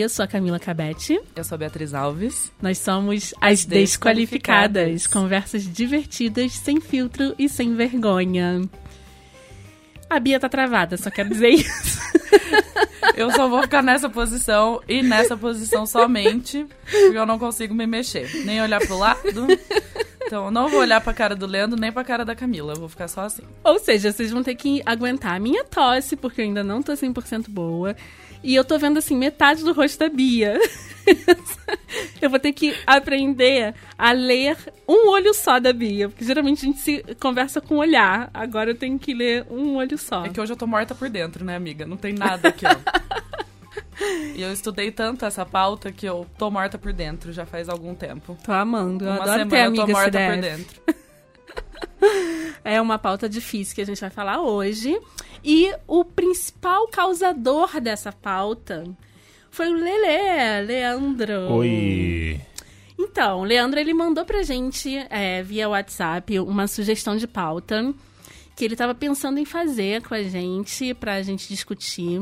Eu sou a Camila Cabete. Eu sou a Beatriz Alves. Nós somos as Desqualificadas. Desqualificadas. Conversas divertidas, sem filtro e sem vergonha. A Bia tá travada, só quero dizer isso. Eu só vou ficar nessa posição e nessa posição somente, porque eu não consigo me mexer, nem olhar pro lado. Então, eu não vou olhar pra cara do Leandro nem pra cara da Camila, eu vou ficar só assim. Ou seja, vocês vão ter que aguentar a minha tosse, porque eu ainda não tô 100% boa. E eu tô vendo, assim, metade do rosto da Bia. eu vou ter que aprender a ler um olho só da Bia. Porque geralmente a gente se conversa com olhar. Agora eu tenho que ler um olho só. É que hoje eu tô morta por dentro, né, amiga? Não tem nada aqui, ó. E eu estudei tanto essa pauta que eu tô morta por dentro já faz algum tempo. Tô amando. Eu Uma adoro semana ter amiga eu tô morta CDF. por dentro. É uma pauta difícil que a gente vai falar hoje. E o principal causador dessa pauta foi o Lelê, Leandro. Oi. Então, o Leandro ele mandou pra gente é, via WhatsApp uma sugestão de pauta que ele tava pensando em fazer com a gente pra gente discutir.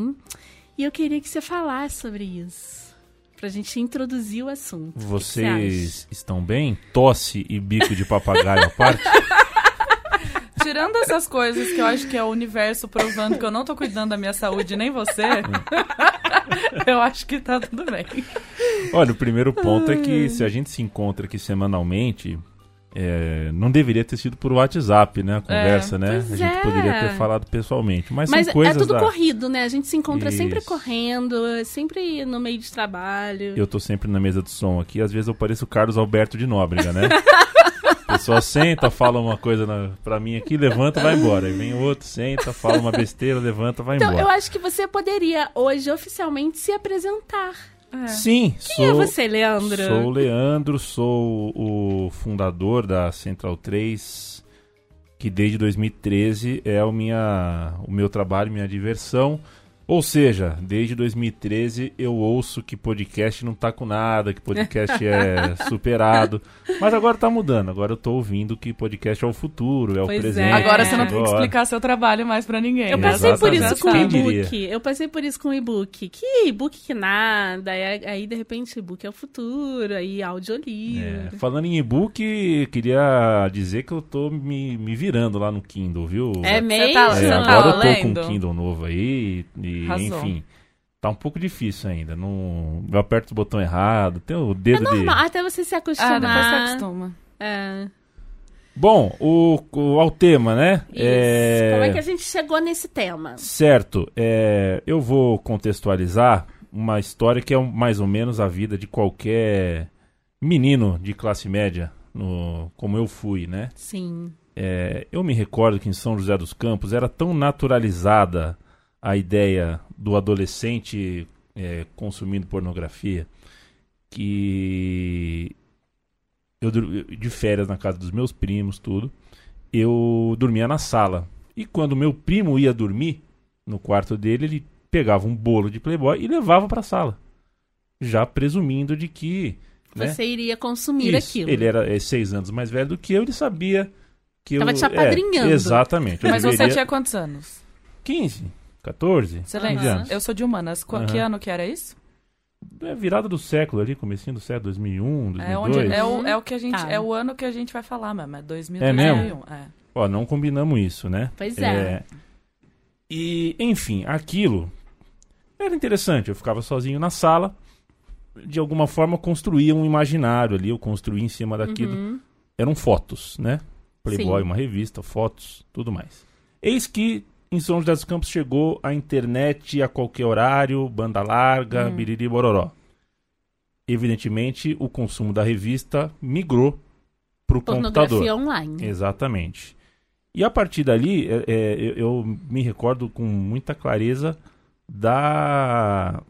E eu queria que você falasse sobre isso. Pra gente introduzir o assunto. Que que você Vocês estão bem? Tosse e bico de papagaio à parte? Tirando essas coisas que eu acho que é o universo provando que eu não tô cuidando da minha saúde, nem você, eu acho que tá tudo bem. Olha, o primeiro ponto é que se a gente se encontra aqui semanalmente, é, não deveria ter sido por WhatsApp, né? A conversa, né? pois A gente é. poderia ter falado pessoalmente. Mas, Mas são coisas é tudo da... corrido, né? A gente se encontra sempre Isso. correndo, sempre no meio de trabalho. Eu tô sempre na mesa do som aqui, às vezes eu pareço o Carlos Alberto de Nóbrega, né? Pessoa senta, fala uma coisa na, pra mim aqui, levanta, vai embora. Aí vem outro, senta, fala uma besteira, levanta, vai Então, embora. eu acho que você poderia hoje oficialmente se apresentar. Sim, Quem sou, é você, Leandro? sou o Leandro, sou o fundador da Central 3, que desde 2013 é o, minha, o meu trabalho, minha diversão. Ou seja, desde 2013 eu ouço que podcast não tá com nada, que podcast é superado. Mas agora tá mudando, agora eu tô ouvindo que podcast é o futuro, é Pois o é. presente. Agora você não tem que explicar seu trabalho mais pra ninguém. Eu passei por Exatamente. isso com e-book. Eu passei por isso com o e-book. Que e-book que nada. Aí, de repente, e-book é o futuro. Aí, audiolivro. É, falando em e-book, queria dizer que eu tô me, me virando lá no Kindle, viu? É, mesmo? tá- É, Você não agora tá eu tô lendo? com um Kindle novo aí e, Arrasou. enfim, tá um pouco difícil ainda. Não, eu aperto o botão errado, tem o É dedo de... normal, até você se Ah, acostumar. depois você acostuma. É. Bom, o, o, ao tema, né? Isso. Como é que a gente chegou nesse tema? Certo, é, eu vou contextualizar uma história que é mais ou menos a vida de qualquer menino de classe média, no, como eu fui, né? Sim. É, eu me recordo que em São José dos Campos era tão naturalizada a ideia do adolescente é, consumindo pornografia que eu de férias na casa dos meus primos, tudo, eu dormia na sala. E quando meu primo ia dormir no quarto dele, ele pegava um bolo de Playboy e levava para a sala, já presumindo de que né, Você iria consumir isso, aquilo. Ele era é, seis anos mais velho do que eu, ele sabia que Tava eu. te apadrinhando. É, exatamente. Mas você deveria- tinha quantos anos? 15, 14. Você Aham. lembra? Eu sou de humanas. Qu- Que ano que era isso? É virada do século ali, comecinho do século, 2001, 2002. É, onde, é, o, é o que a gente. Tá. É o ano que a gente vai falar mesmo. É 2000, É mesmo? 2001. É. Ó, não combinamos isso, né? Pois é. E, enfim, aquilo era interessante. Eu ficava sozinho na sala, de alguma forma construía um imaginário ali, eu construía em cima daquilo. Uhum. eram fotos, né? Playboy, Sim. uma revista, fotos, tudo mais. Eis que em São José dos Campos chegou a internet a qualquer horário, banda larga, Hum. biriri bororó. Evidentemente, o consumo da revista migrou para o computador. Online. Exatamente. E a partir dali, é, é, eu, eu me recordo com muita clareza da,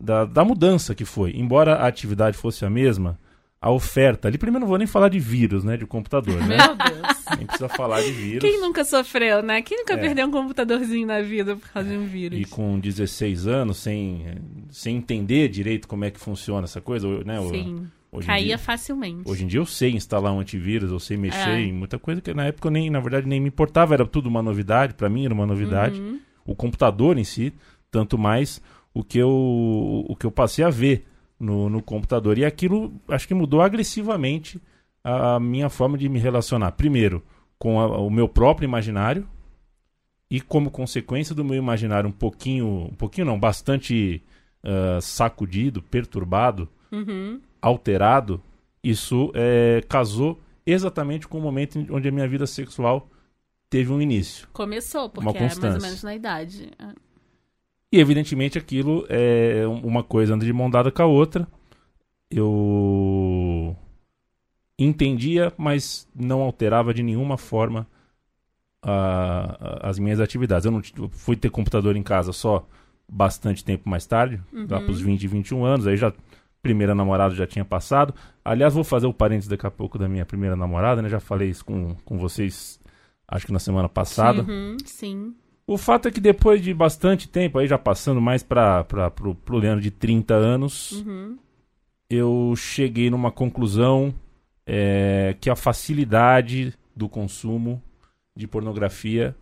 da, da mudança que foi. Embora a atividade fosse a mesma, a oferta. Ali primeiro não vou nem falar de vírus, né? De computador, né? Meu Deus. Nem precisa falar de vírus. Quem nunca sofreu, né? Quem nunca É. perdeu um computadorzinho na vida por causa de um vírus? E com 16 anos, sem, sem entender direito como é que funciona essa coisa, né? Sim. hoje Caía dia- facilmente. Hoje em dia eu sei instalar um antivírus, eu sei mexer É. em muita coisa que na época eu nem, na verdade, nem me importava, era tudo uma novidade, pra mim era uma novidade. Uhum. O computador em si, tanto mais o que eu, o que eu passei a ver no, no computador. E aquilo acho que mudou agressivamente a minha forma de me relacionar. Primeiro, com a, o meu próprio imaginário e como consequência do meu imaginário um pouquinho, um pouquinho não, bastante uh, sacudido, perturbado, Uhum. alterado, isso é, casou exatamente com o momento onde a minha vida sexual teve um início. Começou, porque Uma é mais ou menos na idade. E evidentemente aquilo é um- uma coisa anda de mão dada com a outra. Eu entendia, mas não alterava de nenhuma forma a- a- as minhas atividades. Eu não eu fui ter computador em casa só bastante tempo mais tarde, lá para os 20, 21 anos, aí já primeira namorada já tinha passado. Aliás, vou fazer o parênteses daqui a pouco da minha primeira namorada, né? Já falei isso com, com vocês, acho que na semana passada. Uhum, sim. O fato é que depois de bastante tempo, aí já passando mais para pro, pro Leandro de 30 anos, Uhum. eu cheguei numa conclusão é, que a facilidade do consumo de pornografia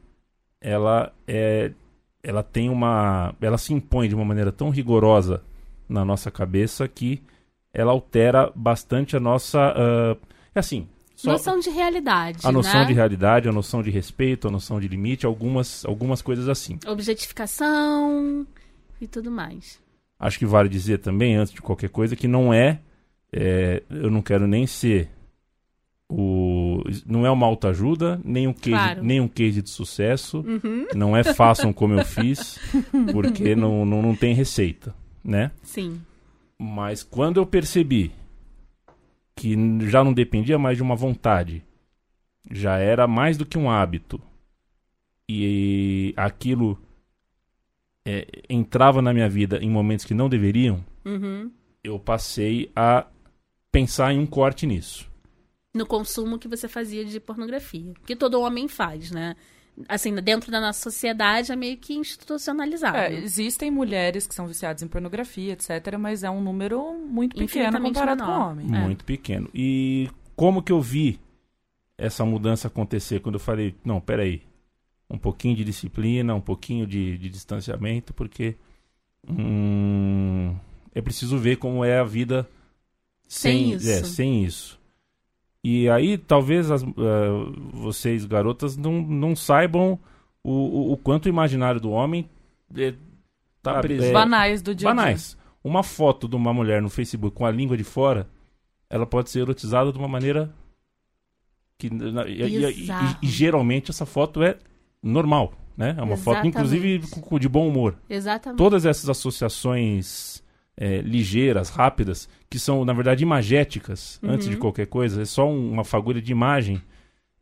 ela é ela tem uma ela se impõe de uma maneira tão rigorosa na nossa cabeça que ela altera bastante a nossa ah, é assim só- Noção de realidade. a noção né? de realidade a noção de respeito a noção de limite algumas algumas coisas assim Objetificação e tudo mais. acho que vale dizer também, antes de qualquer coisa, que não é. é, eu não quero nem ser o. Não é uma autoajuda, nem um case, Claro. nem um case de sucesso. Uhum. Não é façam como eu fiz, porque não, não, não tem receita, né? Sim. Mas quando eu percebi que já não dependia mais de uma vontade, já era mais do que um hábito, e aquilo é, entrava na minha vida em momentos que não deveriam, Uhum. eu passei a pensar em um corte nisso. No consumo que você fazia de pornografia. Que todo homem faz, né? Assim, dentro da nossa sociedade é meio que institucionalizado. É, existem mulheres que são viciadas em pornografia, etc., mas é um número muito pequeno comparado com menor. o homem. É. Muito pequeno. E como que eu vi essa mudança acontecer quando eu falei, não, peraí, um pouquinho de disciplina, um pouquinho de, de distanciamento, porque hum, é preciso ver como é a vida Sem sem, isso. é, sem isso. E aí, talvez as, eh, vocês, garotas, não, não saibam o, o, o quanto o imaginário do homem é, tá Os presente. banais do dia a dia. Banais. Uma foto de uma mulher no Facebook com a língua de fora, ela pode ser erotizada de uma maneira que na- e, e- e- geralmente essa foto é normal, né? É uma foto Exatamente. inclusive com- com- de bom humor. Exatamente. Todas essas associações é, ligeiras, rápidas, que são na verdade imagéticas Uhum. antes de qualquer coisa, é só um- uma fagulha de imagem,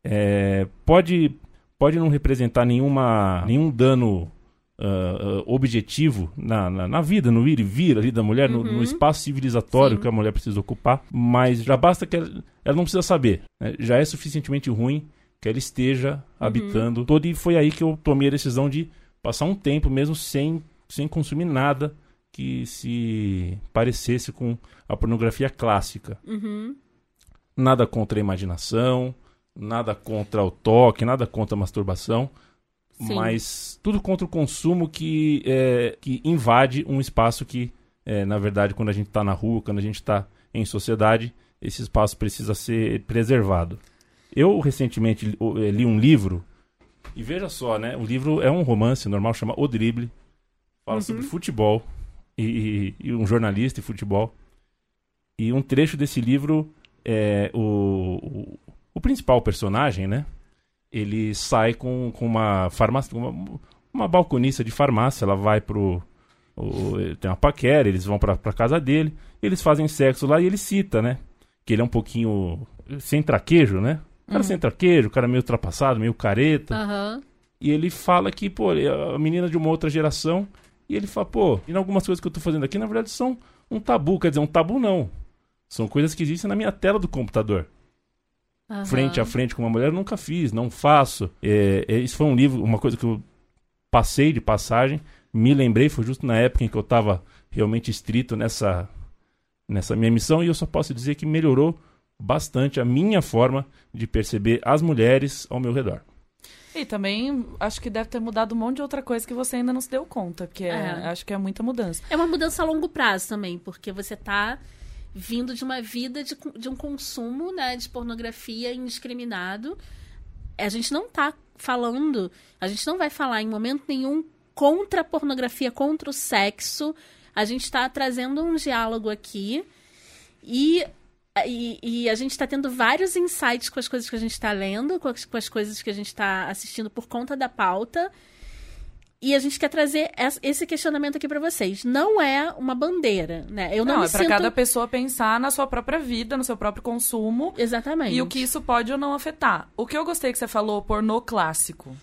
é, pode pode não representar nenhuma nenhum dano ah, objetivo na, na, na vida, no ir e vir ali da mulher, no, no Uhum. espaço civilizatório Sim. que a mulher precisa ocupar, mas já basta que ela, ela não precisa saber. né? Já é suficientemente ruim que ela esteja Uhum. habitando todo e foi aí que eu tomei a decisão de passar um tempo mesmo sem, sem consumir nada que se parecesse com a pornografia clássica. Uhum. Nada contra a imaginação, nada contra o toque, nada contra a masturbação, Sim. mas tudo contra o consumo que, é, que invade um espaço que, é, na verdade, quando a gente está na rua, quando a gente está em sociedade, esse espaço precisa ser preservado. Eu recentemente li- eh, li um livro, e veja só, né? O livro é um romance normal, chama O Drible, fala Uhum. sobre futebol, e, e um jornalista de futebol. E um trecho desse livro é o, o, o principal personagem, né? Ele sai com, com uma farmácia, uma, uma balconista de farmácia, ela vai pro. O, tem uma paquera, eles vão pra, pra casa dele, eles fazem sexo lá e ele cita, né? Que ele é um pouquinho sem traquejo, né? O cara sem traquejo, o cara meio ultrapassado, meio careta. Aham. E ele fala que, pô, é a menina de uma outra geração. E ele fala, pô, e algumas coisas que eu tô fazendo aqui, na verdade, são um tabu. Quer dizer, um tabu não. São coisas que existem na minha tela do computador. aham. Frente a frente com uma mulher, eu nunca fiz, não faço. É, é, isso foi um livro, uma coisa que eu passei de passagem. Me lembrei, foi justo na época em que eu tava realmente estrito nessa, nessa minha missão. E eu só posso dizer que melhorou bastante a minha forma de perceber as mulheres ao meu redor. E também acho que deve ter mudado um monte de outra coisa que você ainda não se deu conta, que é, É. acho que é muita mudança. É uma mudança a longo prazo também, porque você tá vindo de uma vida de, de um consumo né, de pornografia indiscriminado. A gente não tá falando, a gente não vai falar em momento nenhum contra a pornografia, contra o sexo. A gente está trazendo um diálogo aqui e, e, e a gente está tendo vários insights com as coisas que a gente está lendo, com as, com as coisas que a gente está assistindo por conta da pauta. E a gente quer trazer es- esse questionamento aqui para vocês. Não é uma bandeira, né? Eu não, Não, é pra sinto... cada pessoa pensar na sua própria vida, no seu próprio consumo Exatamente. e o que isso pode ou não afetar. O que eu gostei que você falou, pornô clássico.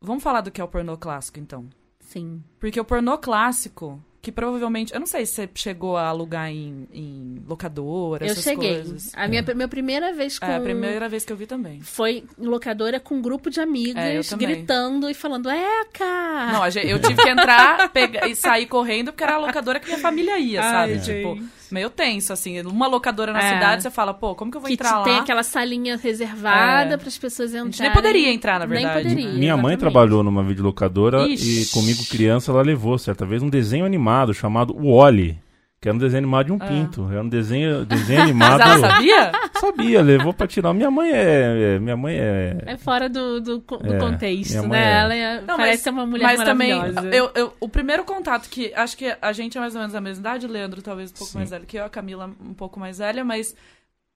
Vamos falar do que é o pornô clássico, então. Sim. Porque o pornô clássico, que provavelmente. Eu não sei se você chegou a alugar em, em locadora, Eu essas cheguei. coisas. A minha, minha primeira vez com... É a primeira vez que eu vi também. Foi em locadora com um grupo de É, amigas também. gritando e falando, Eca! Não, eu tive que entrar pegar, e sair correndo porque era a locadora que minha família ia, Ai, sabe? Tipo, gente. Meio tenso, assim. Uma locadora na É. cidade, você fala, pô, como que eu vou que entrar lá? tem aquela salinha reservada É. para as pessoas entrarem. A gente nem poderia entrar, na Nem verdade. poderia. Minha mãe exatamente. trabalhou numa videolocadora Ixi. e comigo criança ela levou certa vez um desenho animado chamado Wally, que era um desenho animado de um pinto. Era um desenho, desenho Mas animado. ela sabia? Sabia, levou pra tirar. Minha mãe é, é- minha mãe é, É fora do, do, co- do É, contexto, mãe né? é. Ela é- Não, parece mas- ser uma mulher Mas também, maravilhosa. eu, eu- o primeiro contato que. Acho que a gente é mais ou menos da mesma idade, o Leandro talvez um pouco Sim. mais velho que eu, a Camila um pouco mais velha, mas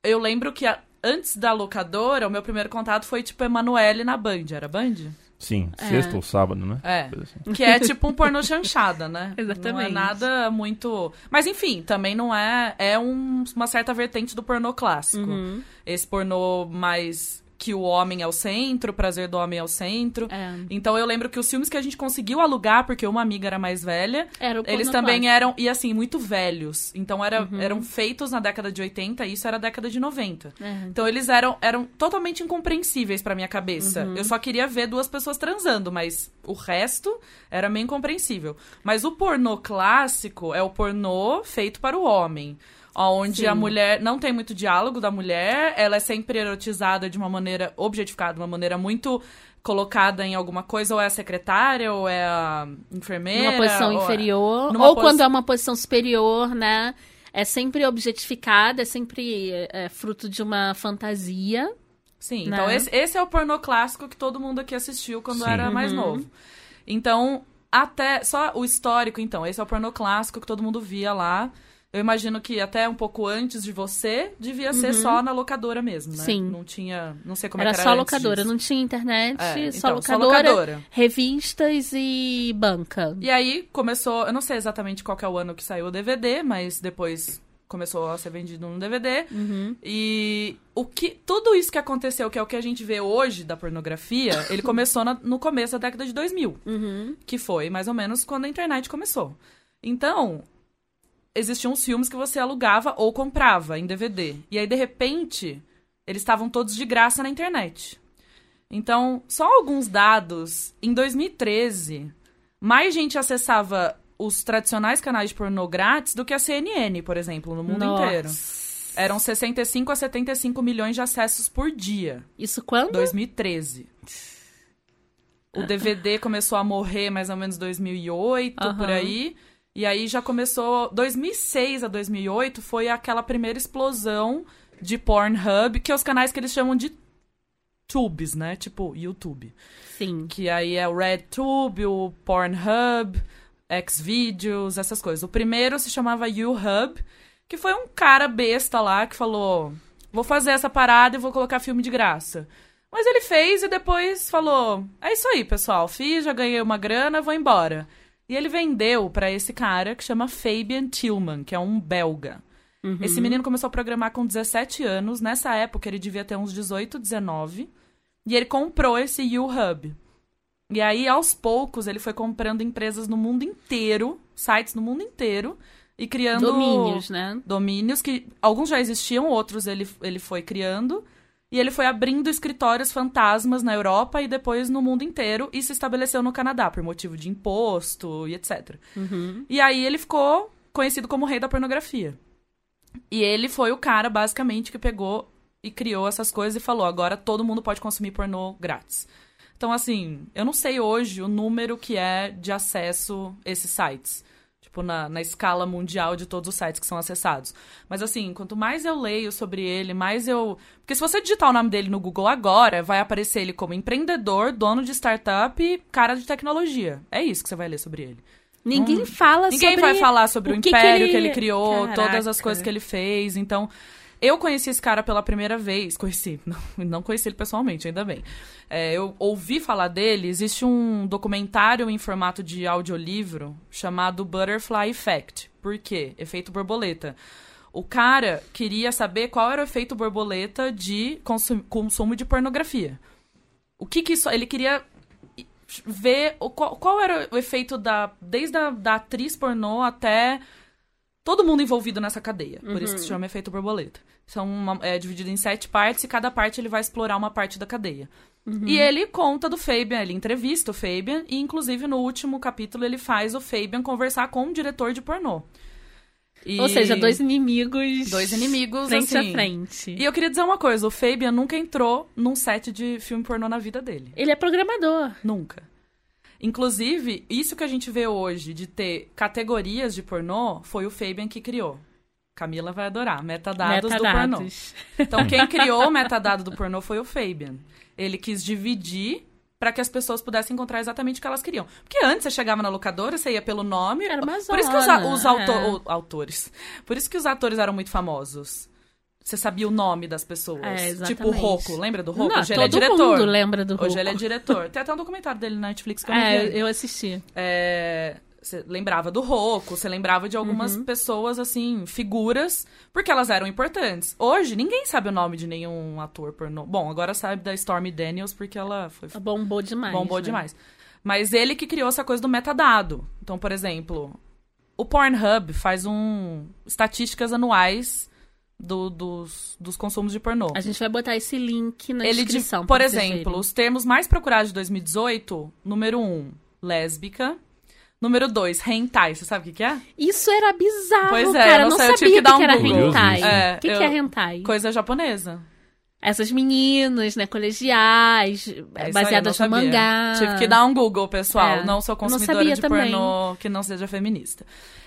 eu lembro que a- antes da locadora, o meu primeiro contato foi tipo Emanuele na Band. Era Band? Sim, É. sexta ou sábado, né? É. Assim. Que é tipo um pornô chanchada, né? Não é Exatamente. nada muito. Mas enfim, também não é. É um- uma certa vertente do pornô clássico. Uhum. Esse pornô mais que o homem é o centro, o prazer do homem é o centro. É. Então eu lembro que os filmes que a gente conseguiu alugar, porque uma amiga era mais velha, Era eles também eram, e assim, muito velhos. Então era, Uhum. eram feitos na década de 80 e isso era década de 90. É. Então eles eram, eram totalmente incompreensíveis pra minha cabeça. Uhum. Eu só queria ver duas pessoas transando, mas o resto era meio incompreensível. Mas o pornô clássico é o pornô feito para o homem. Onde Sim. a mulher não tem muito diálogo da mulher, ela é sempre erotizada de uma maneira objetificada, de uma maneira muito colocada em alguma coisa, ou é a secretária, ou é a enfermeira. Numa posição ou é- inferior. numa Ou posi- quando é uma posição superior, né? É sempre objetificada, é sempre é, fruto de uma fantasia. Sim, né? então esse, esse é o pornô clássico que todo mundo aqui assistiu quando Sim. era mais Uhum. novo. Então, até. Só o histórico, então. Esse é o pornô clássico que todo mundo via lá. Eu imagino que até um pouco antes de você, devia ser só na locadora mesmo, né? Uhum. Sim. Não tinha. Não sei como era é que era só locadora, disso. não tinha internet, É, só, então, só locadora, locadora. revistas e banca. E aí começou. Eu não sei exatamente qual é o ano que saiu o DVD, mas depois começou a ser vendido no DVD. Uhum. E o que tudo isso que aconteceu, que é o que a gente vê hoje da pornografia, ele começou na- no começo da década de 2000, Uhum. que foi mais ou menos quando a internet começou. Então, existiam os filmes que você alugava ou comprava em DVD. E aí, de repente, eles estavam todos de graça na internet. Então, só alguns dados. Em 2013, mais gente acessava os tradicionais canais de pornô grátis do que a CNN, por exemplo, no mundo Nossa. inteiro. Eram 65 a 75 milhões de acessos por dia. Isso quando? 2013. O DVD começou a morrer mais ou menos 2008, Aham. por aí. E aí já começou. 2006 a 2008 foi aquela primeira explosão de Pornhub, que é os canais que eles chamam de tubes, né? Tipo YouTube. Sim. Que aí é o RedTube, o Pornhub, Xvideos, essas coisas. O primeiro se chamava YouHub, que foi um cara besta lá que falou: vou fazer essa parada e vou colocar filme de graça. Mas ele fez e depois falou: é isso aí, pessoal, fiz, já ganhei uma grana, vou embora. E ele vendeu pra esse cara que chama Fabian Tillman, que é um belga. Uhum. Esse menino começou a programar com 17 anos. Nessa época, ele devia ter uns 18, 19. E ele comprou esse U-Hub. E aí, aos poucos, ele foi comprando empresas no mundo inteiro, sites no mundo inteiro, e criando Domínios, né? domínios que alguns já existiam, outros ele, ele foi criando. E ele foi abrindo escritórios fantasmas na Europa e depois no mundo inteiro e se estabeleceu no Canadá por motivo de imposto e etc. Uhum. E aí ele ficou conhecido como o rei da pornografia. E ele foi o cara, basicamente, que pegou e criou essas coisas e falou: agora todo mundo pode consumir pornô grátis. Então, assim, eu não sei hoje o número que é de acesso a esses sites. Tipo, na, na escala mundial de todos os sites que são acessados. Mas, assim, quanto mais eu leio sobre ele, mais eu. Porque se você digitar o nome dele no Google agora, vai aparecer ele como empreendedor, dono de startup e cara de tecnologia. É isso que você vai ler sobre ele. Ninguém fala Ninguém sobre... vai falar sobre o, o que império que que ele- ele, criou, Caraca. todas as coisas que ele fez. Então, eu conheci esse cara pela primeira vez. Conheci, não, não conheci ele pessoalmente, ainda bem. É, eu ouvi falar dele. Existe um documentário em formato de audiolivro chamado Butterfly Effect. Por quê? Efeito borboleta. O cara queria saber qual era o efeito borboleta de consum- consumo de pornografia. O que que isso. Ele queria ver o, qual, qual era o efeito da. Desde a da atriz pornô até todo mundo envolvido nessa cadeia. Por isso que se chama efeito borboleta. São uma- é dividido em sete partes e cada parte ele vai explorar uma parte da cadeia. E ele conta do Fabian, ele entrevista o Fabian, e inclusive no último capítulo ele faz o Fabian conversar com um diretor de pornô. E- Ou seja, dois inimigos... Dois inimigos, Frente assim. a frente. E eu queria dizer uma coisa: o Fabian nunca entrou num set de filme pornô na vida dele. Ele é programador. Nunca. Inclusive, isso que a gente vê hoje de ter categorias de pornô foi o Fabian que criou. Camila vai adorar. Metadados, do pornô. Metadados. Então, quem criou o metadado do pornô foi o Fabian. Ele quis dividir para que as pessoas pudessem encontrar exatamente o que elas queriam. Porque antes você chegava na locadora, você ia pelo nome. Era uma Por isso que os, zona, os auto- é. autores. Por isso que os atores eram muito famosos. Você sabia o nome das pessoas. É, exatamente. tipo o Rocco. Lembra do Rocco? Não, Hoje ele é todo diretor. mundo lembra do Hoje ele é Rocco. diretor. Tem até um documentário dele na Netflix que eu vi É, ainda. eu assisti. É, você lembrava do Rocco, você lembrava de algumas Uhum. pessoas, assim, figuras, porque elas eram importantes. Hoje, ninguém sabe o nome de nenhum ator pornô. Bom, agora sabe da Stormy Daniels, porque ela foi Bombou demais. bombou né? demais. Mas ele que criou essa coisa do metadado. Então, por exemplo, o Pornhub faz um estatísticas anuais do- dos, dos consumos de pornô. A gente vai botar esse link na Ele, de- descrição. por pra vocês exemplo, verem. os termos mais procurados de 2018, número 1, um, lésbica. Número 2, hentai. Você sabe o que, que é? Isso era bizarro, Pois é, cara. eu não não sei, eu sabia tive que dar que um era Google. hentai. É, o que, que é hentai? Coisa japonesa. Essas meninas, né, colegiais, É baseadas no não sabia. mangá. Tive que dar um Google, pessoal. É, Não sou não consumidora sabia de também. pornô que não seja feminista.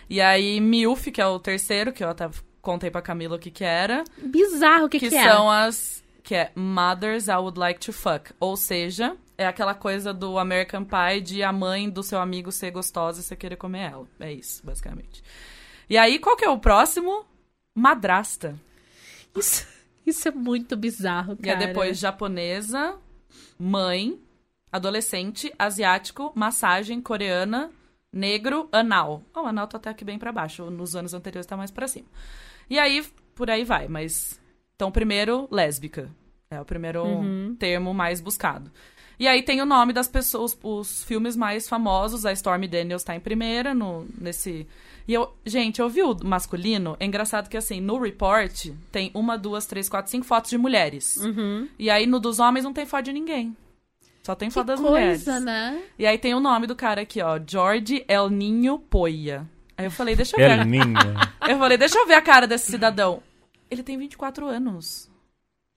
E aí, MILF, que é o terceiro, que eu até contei pra Camila o que que era. Bizarro o que, que, que, são as... Que é Mothers I Would Like to Fuck. Ou seja, é aquela coisa do American Pie de a mãe do seu amigo ser gostosa e você querer comer ela. É isso, basicamente. E aí, qual que é o próximo? Madrasta. é. Isso, isso é muito bizarro, E é cara. depois japonesa, mãe, adolescente, asiático, massagem, coreana, negro, anal. Oh, o anal tá até aqui bem pra baixo. Nos anos anteriores tá mais pra cima. E aí, por aí vai. Mas, então, primeiro, lésbica. É o primeiro termo mais buscado. E aí tem o nome das pessoas, os filmes mais famosos. A Stormy Daniels tá em primeira, no, nesse... E eu, gente, eu vi o masculino. É engraçado que, assim, no report tem uma, duas, três, quatro, cinco fotos de mulheres. Uhum. E aí no dos homens não tem foto de ninguém. Só tem Que foto das coisa, mulheres. né? E aí tem o nome do cara aqui, ó. George El Ninho Poia. Aí eu falei, deixa eu ver. El a-. Eu falei, deixa eu ver a cara desse cidadão. Ele tem 24 anos.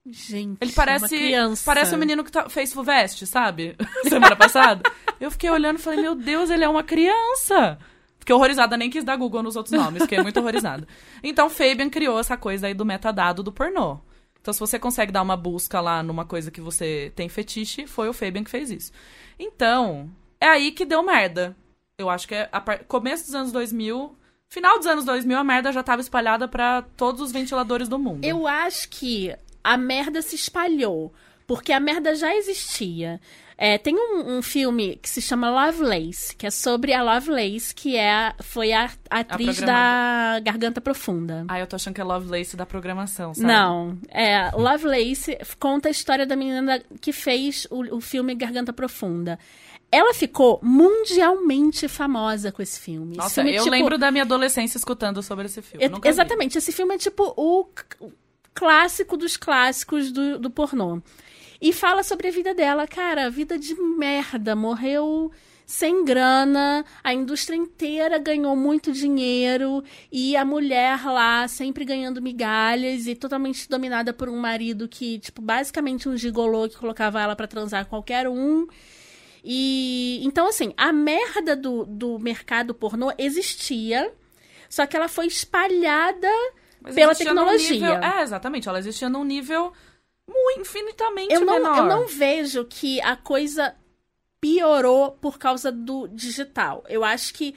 Gente, Ele uma parece. criança. Parece o menino que tá- fez Fuvest, sabe? Semana passada. Eu fiquei olhando e falei, meu Deus, ele é uma criança. Fiquei horrorizada, nem quis dar Google nos outros nomes, fiquei muito horrorizada. Então, Fabian criou essa coisa aí do metadado do pornô. Então, se você consegue dar uma busca lá numa coisa que você tem fetiche, foi o Fabian que fez isso. Então, é aí que deu merda. Eu acho que é a par- começo dos anos 2000, final dos anos 2000, a merda já tava espalhada pra todos os ventiladores do mundo. Eu acho que a merda se espalhou, porque a merda já existia. É, tem um, um filme que se chama Lovelace, que é sobre a Lovelace, que é, a- foi a, a atriz da Garganta Profunda. Ah, eu tô achando que é Lovelace da programação, sabe? Não, é, Lovelace conta a história da menina que fez o, o filme Garganta Profunda. Ela ficou mundialmente famosa com esse filme. Esse Nossa, filme é eu tipo- lembro da minha adolescência escutando sobre esse filme. É- Nunca vi. exatamente, esse filme é tipo o c- clássico dos clássicos do, do pornô. E fala sobre a vida dela, cara, vida de merda, morreu sem grana, a indústria inteira ganhou muito dinheiro e a mulher lá sempre ganhando migalhas e totalmente dominada por um marido que, tipo, basicamente um gigolô que colocava ela para transar qualquer um. E então, assim, a merda do, do mercado pornô existia, só que ela foi espalhada Mas pela tecnologia. nível- é, exatamente. Ela existia num nível muito infinitamente eu não, menor. eu não vejo que a coisa piorou por causa do digital. Eu acho que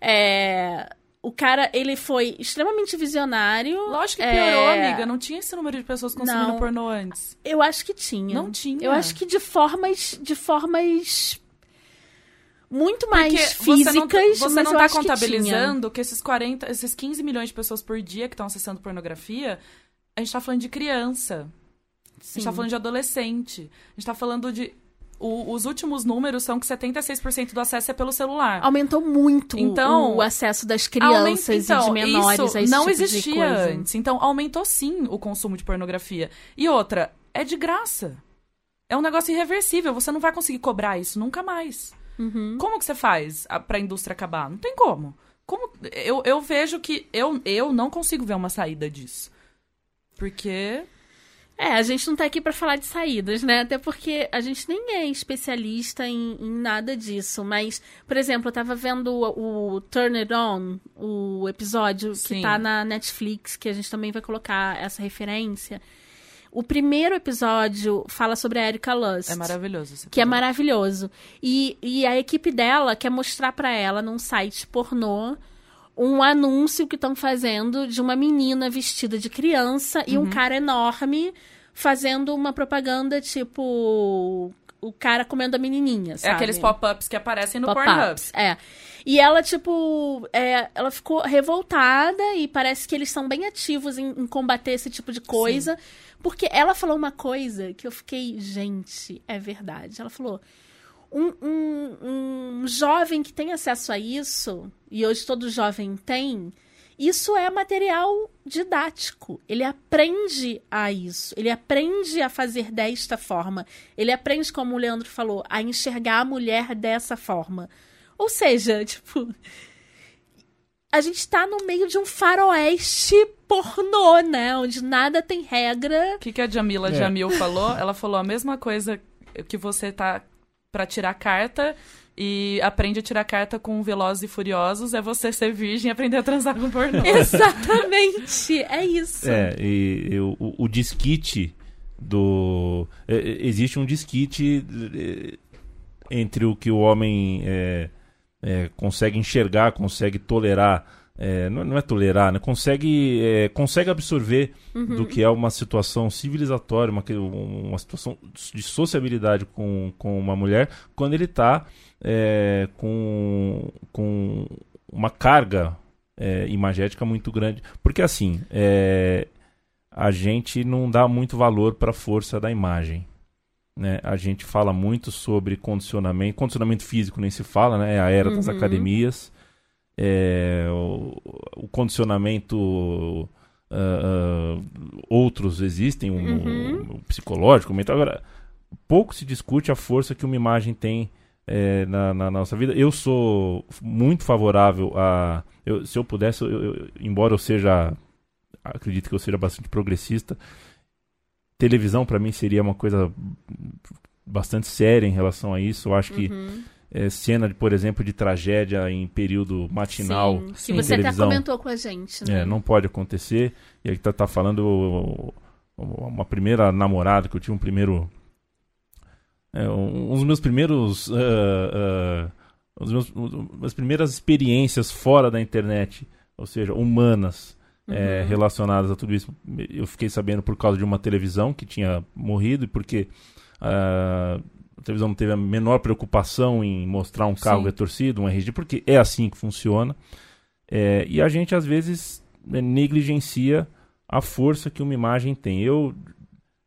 é, o cara, ele foi extremamente visionário. Lógico que piorou, É, amiga. Não tinha esse número de pessoas consumindo Não. pornô antes. Eu acho que tinha. Não tinha. Eu acho que de formas, de formas muito mais Porque você não, físicas, você não eu tá acho que contabilizando que, esses 40, esses 15 milhões de pessoas por dia que estão acessando pornografia, a gente tá falando de criança. A gente tá Sim. falando de adolescente. A gente tá falando de. O- os últimos números são que 76% do acesso é pelo celular. Aumentou muito Então, o acesso das crianças então, e de menores isso a esse não tipo existia antes. Então, aumentou sim o consumo de pornografia. E outra, é de graça. É um negócio irreversível. Você não vai conseguir cobrar isso nunca mais. Uhum. Como que você faz a- pra indústria acabar? Não tem como. Como eu, eu vejo que eu, eu não consigo ver uma saída disso. Porque É, a gente não tá aqui pra falar de saídas, né? Até porque a gente nem é especialista em, em nada disso. Mas, por exemplo, eu tava vendo o, o Turn It On, o episódio Sim. que tá na Netflix, que a gente também vai colocar essa referência. O primeiro episódio fala sobre a Erika Lust. é maravilhoso. esse Que é episódio. maravilhoso. E, e a equipe dela quer mostrar pra ela num site pornô um anúncio que estão fazendo de uma menina vestida de criança e Uhum. um cara enorme fazendo uma propaganda tipo o cara comendo a menininha, É sabe? aqueles pop-ups que aparecem no Pornhub. É. E ela, tipo, é, ela ficou revoltada e parece que eles são bem ativos em, em combater esse tipo de coisa. Porque ela falou uma coisa que eu fiquei, gente, é verdade. Ela falou: um, um, um jovem que tem acesso a isso, e hoje todo jovem tem, isso é material didático. Ele aprende a isso. Ele aprende a fazer desta forma. Ele aprende, como o Leandro falou, a enxergar a mulher dessa forma. Ou seja, tipo. A gente tá no meio de um faroeste pornô, né? Onde nada tem regra. O que, que a Jamila É. Jamil falou? Ela falou a mesma coisa que você tá pra tirar carta e aprende a tirar carta com Velozes e Furiosos, é você ser virgem e aprender a transar com pornô. Exatamente. É isso. É, e, e o, o disquite do. é, é, existe um disquite é, entre o que o homem é, é, consegue enxergar, consegue tolerar. É, não, não é tolerar, né? Consegue, é, consegue absorver do que é uma situação civilizatória, uma, uma situação de sociabilidade com, com uma mulher, quando ele está com, com uma carga é, imagética muito grande. Porque assim, é, a gente não dá muito valor para a força da imagem. Né? A gente fala muito sobre condicionamento, condicionamento físico nem se fala, né? É a era das Uhum. academias. É, o, o condicionamento ah, ah, outros existem, o, Uhum. o psicológico, o mental. Agora, pouco se discute a força que uma imagem tem é, na, na nossa vida. Eu sou muito favorável a. eu- se eu pudesse, eu- eu- embora eu seja. Acredito que eu seja bastante progressista. Televisão, para mim, seria uma coisa bastante séria em relação a isso. Eu acho que Uhum. É, cena, de, por exemplo, de tragédia em período matinal. Sim, que você até televisão. comentou com a gente, né? É, não pode acontecer. E aí tá, tá falando uma primeira namorada que eu tive um primeiro. é, um, um dos meus primeiros. meus, um- umas primeiras experiências fora da internet, ou seja, humanas, é, relacionadas a tudo isso. Eu fiquei sabendo por causa de uma televisão que tinha morrido e porque ah, a televisão não teve a menor preocupação em mostrar um carro Sim. retorcido, um RG, porque é assim que funciona. É, e a gente, às vezes, né, negligencia a força que uma imagem tem. Eu.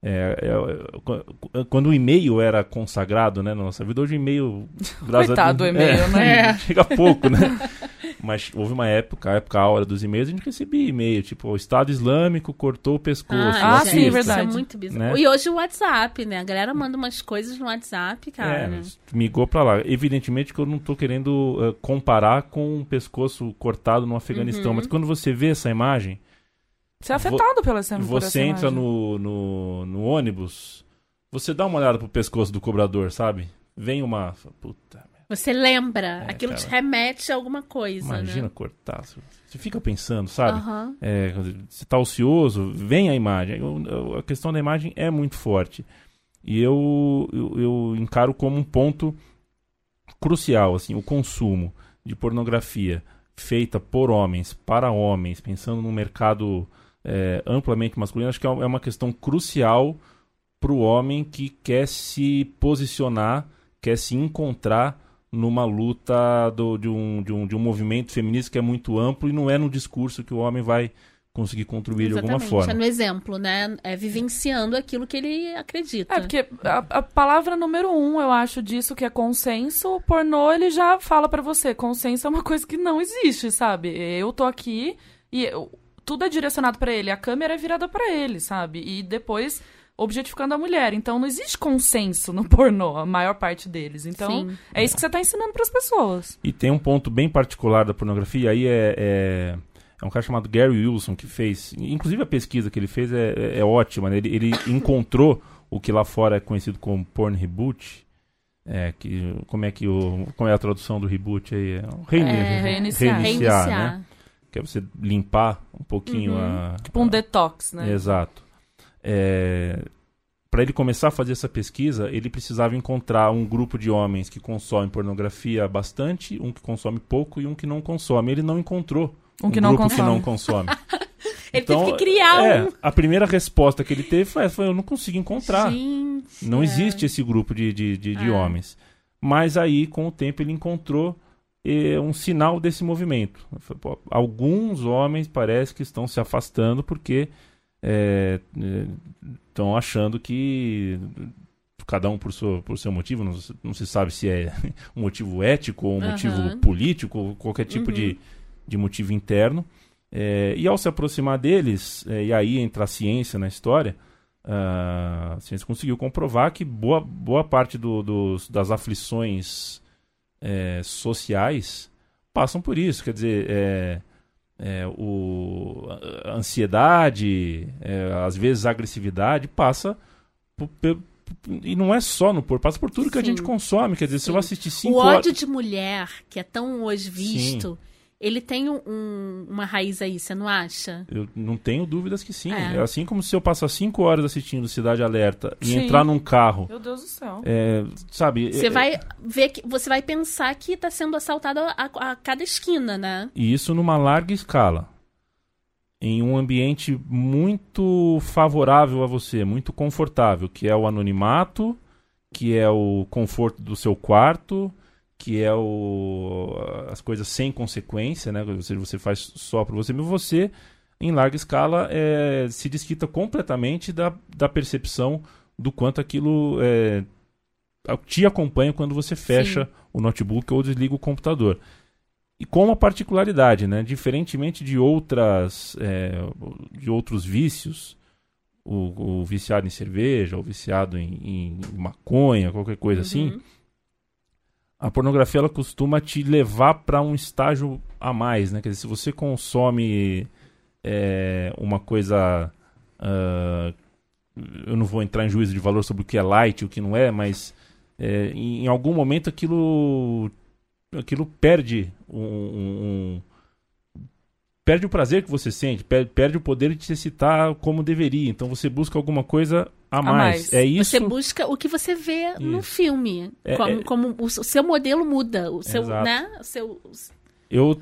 é, é, qu- quando o e-mail era consagrado né, na nossa vida, hoje o e-mail. Coitado do e-mail, é, né? Chega pouco, né? Mas houve uma época, a época a hora dos e-mails, a gente recebia e-mail, tipo, o Estado Islâmico cortou o pescoço. Ah, assista, sim, verdade. Isso é muito bizarro. Né? E hoje o WhatsApp, né? A galera manda umas coisas no WhatsApp, cara. É, migou pra lá. Evidentemente que eu não tô querendo eh, comparar com um pescoço cortado no Afeganistão, Uhum. mas quando você vê essa imagem, Você é afetado pela essa você entra imagem. no, no, no ônibus, você dá uma olhada pro pescoço do cobrador, sabe? Vem uma. Puta, Você lembra, É, aquilo te cara. remete a alguma coisa, imagina né? cortar. Você fica pensando, sabe? Aham. É, você tá ocioso, vem a imagem. Eu- eu- a questão da imagem é muito forte. E eu, eu, eu encaro como um ponto crucial, assim, o consumo de pornografia feita por homens, para homens, pensando num mercado é, amplamente masculino, acho que é uma é uma questão crucial para o homem que quer se posicionar, quer se encontrar numa luta do- de, um, de, um, de um movimento feminista que é muito amplo e não é no discurso que o homem vai conseguir contribuir de alguma Exatamente. forma. É no exemplo, né? É vivenciando aquilo que ele acredita. É, porque a, a palavra número um, eu acho, disso que é consenso, o pornô, ele já fala pra você. Consenso é uma coisa que não existe, sabe? Eu tô aqui e eu- tudo é direcionado pra ele. A câmera é virada pra ele, sabe? E depois objetificando a mulher. Então não existe consenso no pornô, a maior parte deles. Então Sim. é isso que você tá ensinando pras pessoas. E tem um ponto bem particular da pornografia, e aí é, é, é um cara chamado Gary Wilson que fez, inclusive a pesquisa que ele fez é, é, é ótima, né? ele, ele encontrou o que lá fora é conhecido como porn reboot, é, que, como é que o, como é a tradução do reboot aí? É, o reini- É, reiniciar. reiniciar, Reiniciar. né? Que é você limpar um pouquinho Uhum. a... Tipo um detox, né? Exato. É, para ele começar a fazer essa pesquisa, ele precisava encontrar um grupo de homens que consomem pornografia bastante, um que consome pouco e um que não consome. Ele não encontrou Um que não grupo que consome. não consome. Ele Então, teve que criar é, um. A primeira resposta que ele teve foi, foi eu não consigo encontrar. Gente, Não é. existe esse grupo de, de, de, de É. homens. Mas aí, com o tempo, ele encontrou eh, um sinal desse movimento. Ele falou, "Pô, alguns homens parece que estão se afastando porque estão achando que cada um por seu, por seu motivo, não, se- não se sabe se é um motivo ético ou um Aham. motivo político, ou qualquer tipo Uhum. de, de motivo interno. É, e ao se aproximar deles, é, e aí entra a ciência na história, a ciência conseguiu comprovar que boa, boa parte do- dos, das aflições é, sociais passam por isso. Quer dizer, é, o, a ansiedade, é, às vezes a agressividade, passa por- pe- e não é só no porno, passa por tudo que a Sim. gente consome. Quer dizer, se eu Sim. assistir cinco O horas... ódio de mulher, que é tão hoje visto, ele tem um- um- uma raiz aí, você não acha? Eu não tenho dúvidas que sim. É. É assim como se eu passar cinco horas assistindo Cidade Alerta e Sim. entrar num carro, Meu Deus do céu. é, sabe? Você é- vai ver que você vai pensar que está sendo assaltado a, a cada esquina, né? E isso numa larga escala. Em um ambiente muito favorável a você, muito confortável, que é o anonimato, que é o conforto do seu quarto, que é o, as coisas sem consequência, né? Você, você faz só para você, mas você, em larga escala, é, se desquita completamente da, da percepção do quanto aquilo é, te acompanha quando você fecha o notebook ou desliga o computador. E com uma particularidade, né? Diferentemente de outras, é, de outros vícios, o, o viciado em cerveja, o viciado em, em maconha, qualquer coisa assim, Uhum. A pornografia ela costuma te levar para um estágio a mais, né? Quer dizer, se você consome é, uma coisa, ah, eu não vou entrar em juízo de valor sobre o que é light e o que não é, mas é, em, em algum momento aquilo aquilo perde um- um- perde o prazer que você sente, per- perde o poder de te excitar como deveria. Então você busca alguma coisa a mais. mais. É isso. Você busca o que você vê no Isso. filme. É, como é- como o seu modelo muda. O seu, Exato. né? O seu, Eu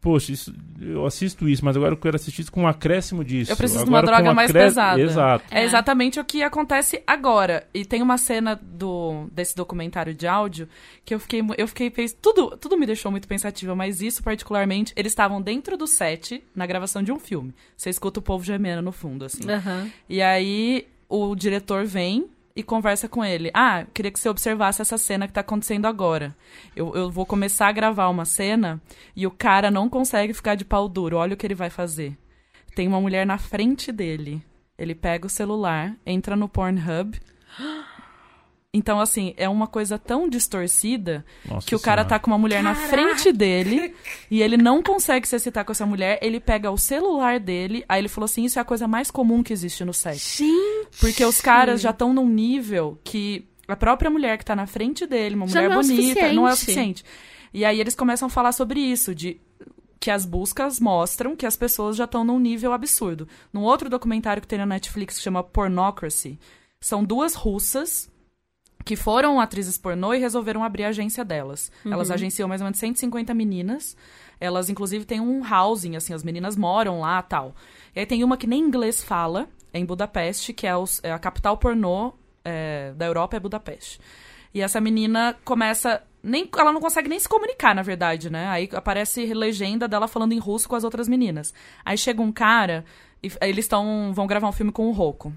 poxa, isso- eu assisto isso, mas agora eu quero assistir isso com um acréscimo disso. Eu preciso de Agora uma com droga mais acré- pesada. Exato. É É. exatamente o que acontece agora. E tem uma cena do desse documentário de áudio que eu fiquei, eu fiquei fez tudo, tudo me deixou muito pensativa, mas isso particularmente, eles estavam dentro do set na gravação de um filme. Você escuta o povo gemendo no fundo assim. Aham. E aí o diretor vem e conversa com ele. Ah, queria que você observasse essa cena que tá acontecendo agora. Eu, eu vou começar a gravar uma cena e o cara não consegue ficar de pau duro. Olha o que ele vai fazer. Tem uma mulher na frente dele. Ele pega o celular, entra no Pornhub. Então, assim, é uma coisa tão distorcida Nossa que o cara Senhora. tá com uma mulher na frente dele e ele não consegue se excitar com essa mulher. Ele pega o celular dele, aí ele falou assim: Isso é a coisa mais comum que existe no sexo. Gente! Porque os caras já estão num nível que a própria mulher que tá na frente dele, uma Já mulher não é bonita, não é o suficiente. suficiente. E aí eles começam a falar sobre isso, de que as buscas mostram que as pessoas já estão num nível absurdo. Num outro documentário que tem na Netflix que chama Pornocracy, são duas russas que foram atrizes pornô e resolveram abrir a agência delas. Elas agenciam mais ou menos 150 meninas. Elas, inclusive, têm um housing, assim, as meninas moram lá tal. E aí tem uma que nem inglês fala, é em Budapeste, que é, os- é a capital pornô é, da Europa, é Budapeste. E essa menina começa. Nem, ela não consegue nem se comunicar, na verdade, né? Aí aparece legenda dela falando em russo com as outras meninas. Aí chega um cara e eles estão vão gravar um filme com o Rocco.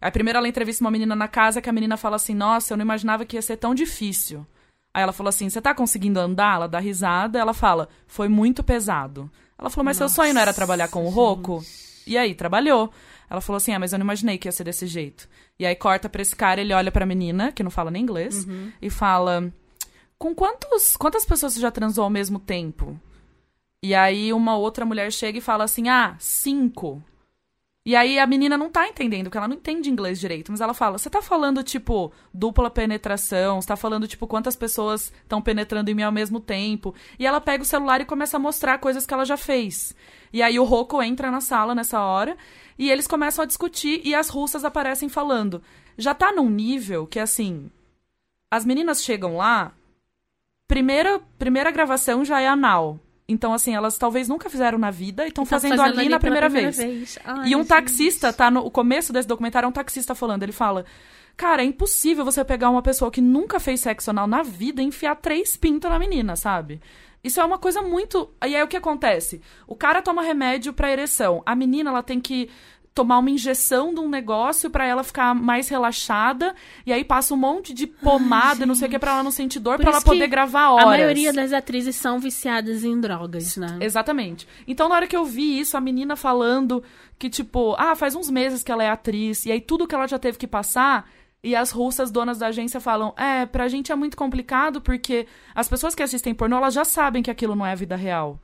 Aí primeiro ela entrevista uma menina na casa que a menina fala assim: Nossa, eu não imaginava que ia ser tão difícil. Aí ela falou assim: Você tá conseguindo andar? Ela dá risada. Ela fala: Foi muito pesado. Ela falou: Mas seu sonho não era trabalhar com o Rocco? E aí, trabalhou. Ela falou assim: Ah, mas eu não imaginei que ia ser desse jeito. E aí corta pra esse cara, ele olha pra menina, que não fala nem inglês, e fala: Com quantos, quantas pessoas você já transou ao mesmo tempo? E aí uma outra mulher chega e fala assim: Ah, cinco. E aí a menina não tá entendendo, porque ela não entende inglês direito, mas ela fala: Você tá falando, tipo, dupla penetração? Você tá falando, tipo, quantas pessoas estão penetrando em mim ao mesmo tempo? E ela pega o celular e começa a mostrar coisas que ela já fez. E aí o Rocco entra na sala nessa hora e eles começam a discutir e as russas aparecem falando. Já tá num nível que, assim, as meninas chegam lá, primeira, primeira gravação já é anal. Então, assim, elas talvez nunca fizeram na vida e estão Tá fazendo, ali, na pela primeira, vez. Ai, E um gente. taxista, tá no começo desse documentário, é um taxista falando. Ele fala: Cara, é impossível você pegar uma pessoa que nunca fez sexo anal na vida e enfiar três pintos na menina, sabe? Isso é uma coisa muito. E aí o que acontece? O cara toma remédio pra ereção. A menina, ela tem que tomar uma injeção de um negócio pra ela ficar mais relaxada. E aí passa um monte de pomada, não sei o que, pra ela não sentir dor, Por pra ela poder gravar horas. A maioria das atrizes são viciadas em drogas, né? Exatamente. Então, na hora que eu vi isso, a menina falando que, tipo, ah, faz uns meses que ela é atriz, e aí tudo que ela já teve que passar, e as russas donas da agência falam, é, pra gente é muito complicado, porque as pessoas que assistem pornô, elas já sabem que aquilo não é a vida real.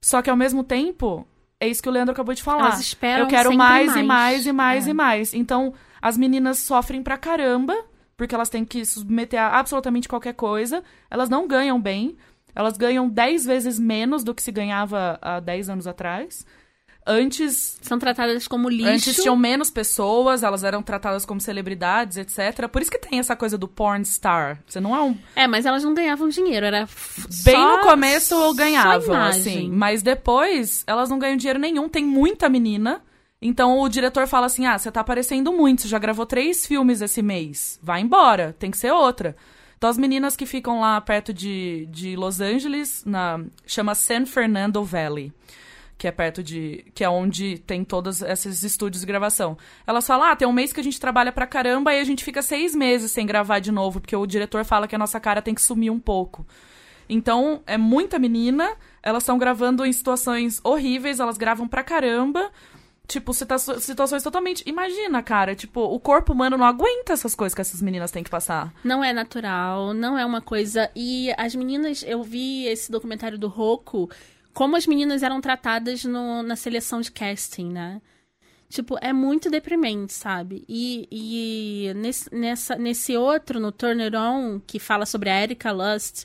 Só que, ao mesmo tempo, é isso que o Leandro acabou de falar. Elas esperam Eu quero sempre mais, e mais. mais, e mais, É. e mais. Então, as meninas sofrem pra caramba, porque elas têm que submeter a absolutamente qualquer coisa. Elas não ganham bem. Elas ganham 10 vezes menos do que se ganhava há 10 anos atrás. Antes, São tratadas como lixo. antes tinham menos pessoas, elas eram tratadas como celebridades, etc. Por isso que tem essa coisa do porn star. Você não é um É, mas elas não ganhavam dinheiro, era Bem só- no começo ganhavam, assim. Mas depois, elas não ganham dinheiro nenhum. Tem muita menina. Então o diretor fala assim: ah, você tá aparecendo muito, você já gravou três filmes esse mês. Vai embora, tem que ser outra. Então as meninas que ficam lá perto de, de Los Angeles, na, chama San Fernando Valley. Que é perto de. que é onde tem todos esses estúdios de gravação. Elas falam: ah, tem um mês que a gente trabalha pra caramba e a gente fica seis meses sem gravar de novo, porque o diretor fala que a nossa cara tem que sumir um pouco. Então, é muita menina, elas estão gravando em situações horríveis, elas gravam pra caramba. Tipo, situa- situações totalmente. Imagina, cara, tipo, o corpo humano não aguenta essas coisas que essas meninas têm que passar. Não é natural, não é uma coisa. E as meninas, eu vi esse documentário do Roku, como as meninas eram tratadas no- na seleção de casting, né? Tipo, é muito deprimente, sabe? E, e nesse, nessa, nesse outro, no Turner On, que fala sobre a Erika Lust,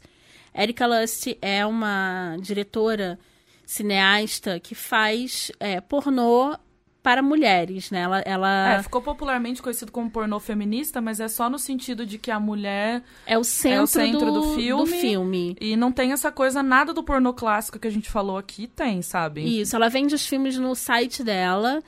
Erika Lust é uma diretora cineasta que faz é, pornô para mulheres, né? Ela, ela É, ficou popularmente conhecido como pornô feminista, mas é só no sentido de que a mulher. é o centro, centro do do, filme. do filme. E não tem essa coisa, nada do pornô clássico que a gente falou aqui tem, sabe? Isso, ela vende os filmes no site dela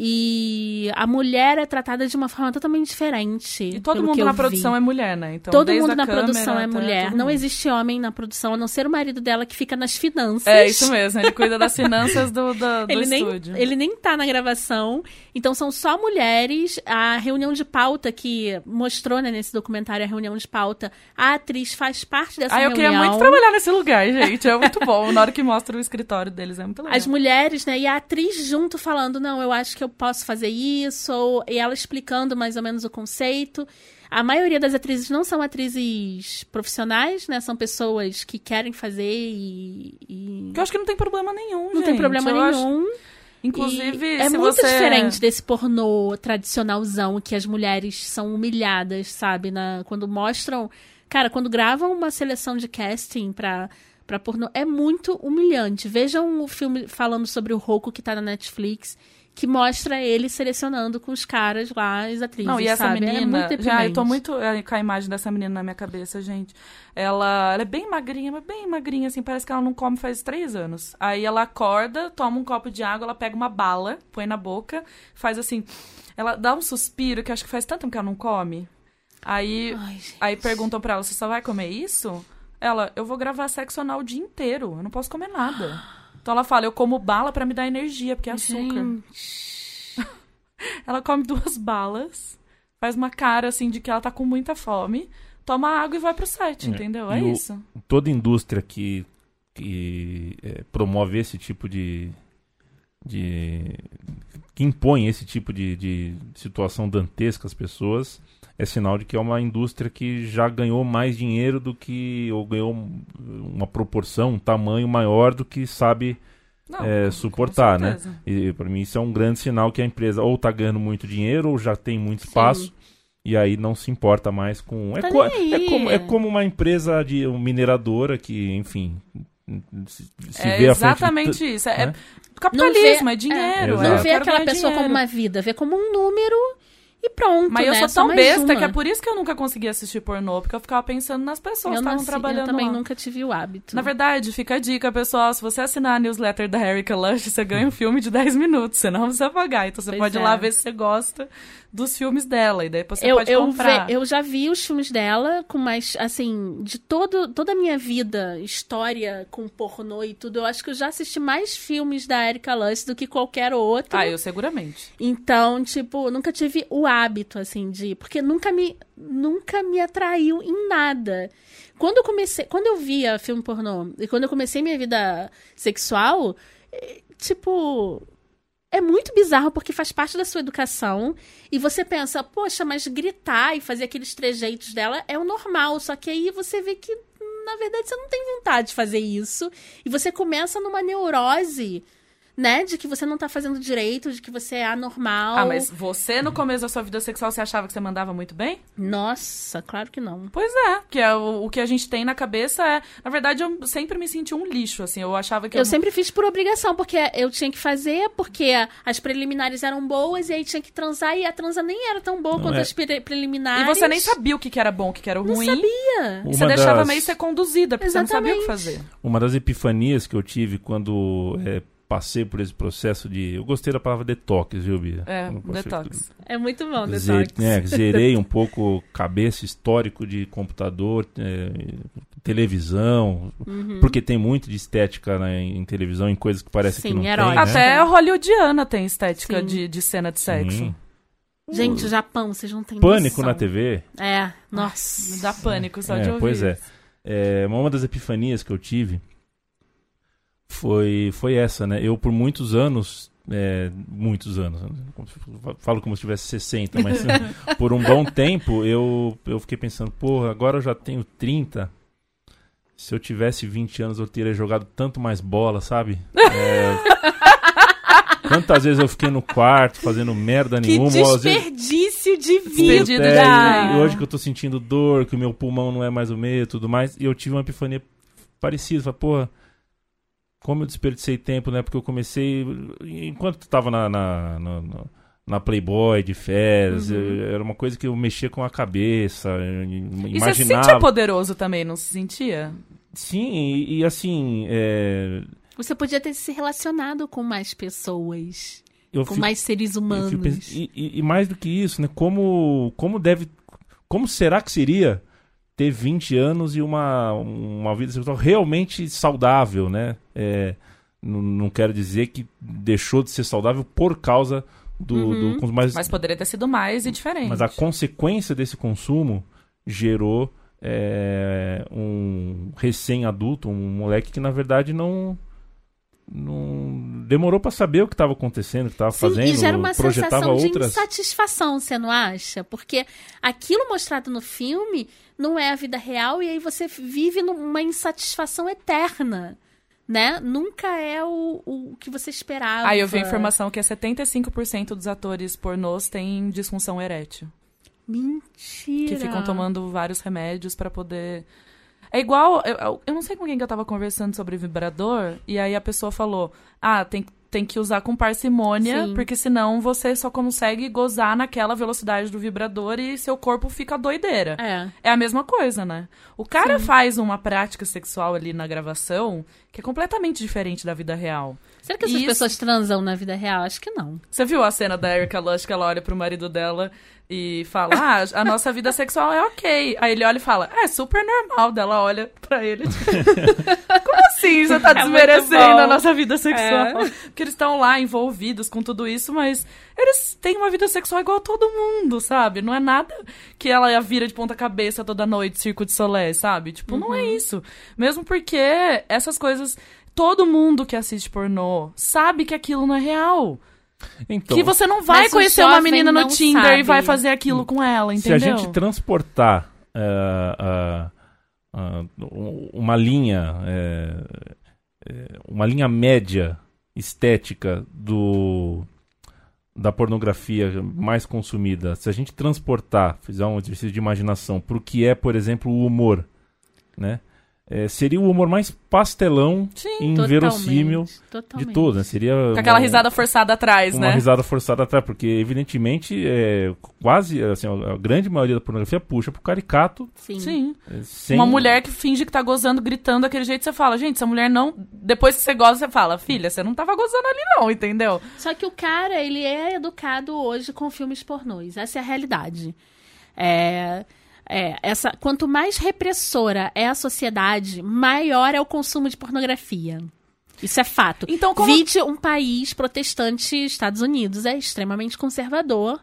E a mulher é tratada de uma forma totalmente diferente. E todo mundo na vi. produção é mulher, né? Então, Todo mundo a na câmera produção é mulher. Não existe homem na produção, a não ser o marido dela que fica nas finanças. É isso mesmo, ele cuida das finanças do, do, do Ele nem, estúdio. ele nem tá na gravação. Então são só mulheres. A reunião de pauta que mostrou né, nesse documentário, a reunião de pauta, a atriz faz parte dessa Ah, eu reunião. queria muito trabalhar nesse lugar, gente. É muito bom. Na hora que mostra o escritório deles, é muito legal. As mulheres, né? E a atriz junto falando, não, eu acho que eu posso fazer isso, ou, e ela explicando mais ou menos o conceito. A maioria das atrizes não são atrizes profissionais, né? São pessoas que querem fazer e. e Que eu acho que não tem problema nenhum, não gente. tem problema Eu acho- nenhum. Inclusive, E é muito você... diferente desse pornô tradicionalzão que as mulheres são humilhadas, sabe? Na, quando mostram. Cara, quando gravam uma seleção de casting pra, pra pornô, é muito humilhante. Vejam o filme falando sobre o Roku que tá na Netflix, que mostra ele selecionando com os caras lá, as atrizes. Não, e essa sabe? é menina, muito já eu tô muito é, com a imagem dessa menina na minha cabeça, gente. Ela, ela é bem magrinha, mas bem magrinha, assim, parece que ela não come faz três anos. Aí ela acorda, toma um copo de água, ela pega uma bala, põe na boca, faz assim, ela dá um suspiro, que acho que faz tanto tempo que ela não come. Aí, Ai, aí perguntam pra ela, você só vai comer isso? Ela, eu vou gravar sexo anal o dia inteiro, eu não posso comer nada. Então ela fala, eu como bala pra me dar energia, porque é açúcar. Ela come duas balas, faz uma cara assim de que ela tá com muita fome, toma água e vai pro set, É, entendeu? É e o- isso. Toda indústria que, que é, promove esse tipo de, de. que impõe esse tipo de, de situação dantesca às pessoas, é sinal de que é uma indústria que já ganhou mais dinheiro do que. ou ganhou um- uma proporção, um tamanho maior do que sabe Não, é, suportar, né? E para mim isso é um grande sinal que a empresa ou tá ganhando muito dinheiro ou já tem muito espaço. E aí não se importa mais com. É, Tá co- nem é como, é como uma empresa de uma mineradora que, enfim, se, se É vê de exatamente t- isso. É, né? capitalismo, Não é, vê- dinheiro. É, Não eu vê quero aquela pessoa como dinheiro. uma vida, vê como um número e pronto. Mas eu né? sou Só tão besta uma. que é por isso que eu nunca consegui assistir pornô, porque eu ficava pensando nas pessoas eu, que estavam trabalhando eu também lá. nunca tive o hábito. Na verdade, fica a dica, pessoal. Se você assinar a newsletter da Erika Lush, você ganha um filme de 10 minutos. Você não precisa pagar. Então você Pois pode ir é. lá ver se você gosta dos filmes dela. E daí você eu, pode eu, comprar. ve- eu já vi os filmes dela, com mais, assim, de todo, toda a minha vida, história com pornô e tudo, eu acho que eu já assisti mais filmes da Erika Lush do que qualquer outro. Ah, eu seguramente. Então, tipo, nunca tive o hábito, assim, de. Porque nunca me, nunca me atraiu em nada. Quando eu comecei. Quando eu via filme pornô e quando eu comecei minha vida sexual, eh, tipo. É muito bizarro porque faz parte da sua educação. E você pensa, poxa, mas gritar e fazer aqueles trejeitos dela é o normal. Só que aí você vê que, na verdade, você não tem vontade de fazer isso. E você começa numa neurose, né? De que você não tá fazendo direito, de que você é anormal. Ah, mas você, no começo da sua vida sexual, você achava que você mandava muito bem? Nossa, claro que não. Pois é, que é o, o que a gente tem na cabeça é... Na verdade, eu sempre me senti um lixo, assim. Eu achava que Eu sempre fiz por obrigação, porque eu tinha que fazer, porque as preliminares eram boas, e aí tinha que transar, e a transa nem era tão boa Não quanto é. as pre- E preliminares. você nem sabia o que que era bom, o que que era Não ruim. sabia. Uma Você deixava das- meio ser conduzida, porque você não sabia o que fazer. Uma das epifanias que eu tive quando é, passei por esse processo de. Eu gostei da palavra detox, viu, Bia? É, detox. É muito bom, Ze- detox. é, zerei um pouco cabeça histórico de computador, é, televisão, Uhum. porque tem muito de estética né, em televisão, em coisas que parece Sim, que não herói. tem, né? Até a hollywoodiana tem estética Sim. de, de cena de sexo. Sim. Gente, o Japão, vocês não têm Pânico noção. na TV. É, nossa. Me dá pânico só É, de ouvir. pois é. É, uma das epifanias que eu tive foi, foi essa, né? Eu, por muitos anos, é, muitos anos, né? falo como se tivesse 60, mas por um bom tempo eu, eu fiquei pensando, porra, agora eu já tenho 30. Se eu tivesse 20 anos, eu teria jogado tanto mais bola, sabe? É, Quantas vezes eu fiquei no quarto fazendo merda Que nenhuma? às vezes- desperdício de Desperdício vida. é, e hoje que eu tô sentindo dor, que o meu pulmão não é mais o mesmo e tudo mais, e eu tive uma epifania parecida. Falei, porra, como eu desperdicei tempo, né? Porque eu comecei. Enquanto tu tava na, na, na, na- Playboy de férias, Uhum. eu- era uma coisa que eu mexia com a cabeça, E você se sentia poderoso também, não se sentia? Sim, e, e assim. é, Você podia ter se relacionado com mais pessoas. eu com fico- mais seres humanos. fico e, e- e mais do que isso, né? Como, como deve. Como será que seria ter 20 anos e uma, uma vida sexual realmente saudável, né? É, não, não quero dizer que deixou de ser saudável por causa do, Uhum. do mas, Mas poderia ter sido mais e diferente. mas a consequência desse consumo gerou é, um recém-adulto, um moleque que na verdade não. Não demorou pra saber o que estava acontecendo, o que estava Sim, fazendo, e gera uma sensação de outras. insatisfação, você não acha? Porque aquilo mostrado no filme não é a vida real e aí você vive numa insatisfação eterna, né? Nunca é o, o que você esperava. Aí eu vi a informação que é 75% dos atores pornôs têm disfunção erétil. Mentira. Que ficam tomando vários remédios pra poder. É igual. Eu, eu- não sei com quem que eu tava conversando sobre vibrador, e aí a pessoa falou: Ah, tem, tem que usar com parcimônia, Sim. porque senão você só consegue gozar naquela velocidade do vibrador e seu corpo fica doideira. É. É a mesma coisa, né? O cara faz uma prática sexual ali na gravação que é completamente diferente da vida real. Será que essas Isso- pessoas transam na vida real? Acho que não. Você viu a cena da Erika Lush que ela olha pro marido dela e fala: Ah, a nossa vida sexual é ok. Aí ele olha e fala: É super normal. Dela olha pra ele. Como assim? Você tá É desmerecendo a nossa vida sexual? É. Porque eles estão lá envolvidos com tudo isso, mas eles têm uma vida sexual igual a todo mundo, sabe? Não é nada que ela vira de ponta cabeça toda noite, circo de solé, sabe? Tipo, não Uhum. é isso. Mesmo porque essas coisas. Todo mundo que assiste pornô sabe que aquilo não é real. Então, que você não vai conhecer uma menina no Tinder sabe. e vai fazer aquilo com ela, se a entendeu? gente transportar eh, ah, ah, uma linha, eh, eh, uma linha média estética do da pornografia mais consumida, se a gente transportar, fizer um exercício de imaginação para o que é, por exemplo, o humor, né? Eh, seria o humor mais pastelão Sim, e inverossímil Totalmente, de todos, né? Seria Com aquela uma- risada forçada atrás, uma né? risada forçada atrás, porque evidentemente é, quase assim, a a grande maioria da pornografia puxa pro caricato. Sim. Sim. é, sem- Uma mulher que finge que tá gozando, gritando daquele jeito, você fala, gente, essa mulher não. Depois que você goza, você fala, filha, você não tava gozando ali, não, entendeu? Só que o cara, ele é educado hoje com filmes pornôs. Essa é a realidade. É, é, essa, quanto mais repressora é a sociedade, maior é o consumo de pornografia. Isso é fato. Então, como- Vide um país protestante, Estados Unidos, é extremamente conservador.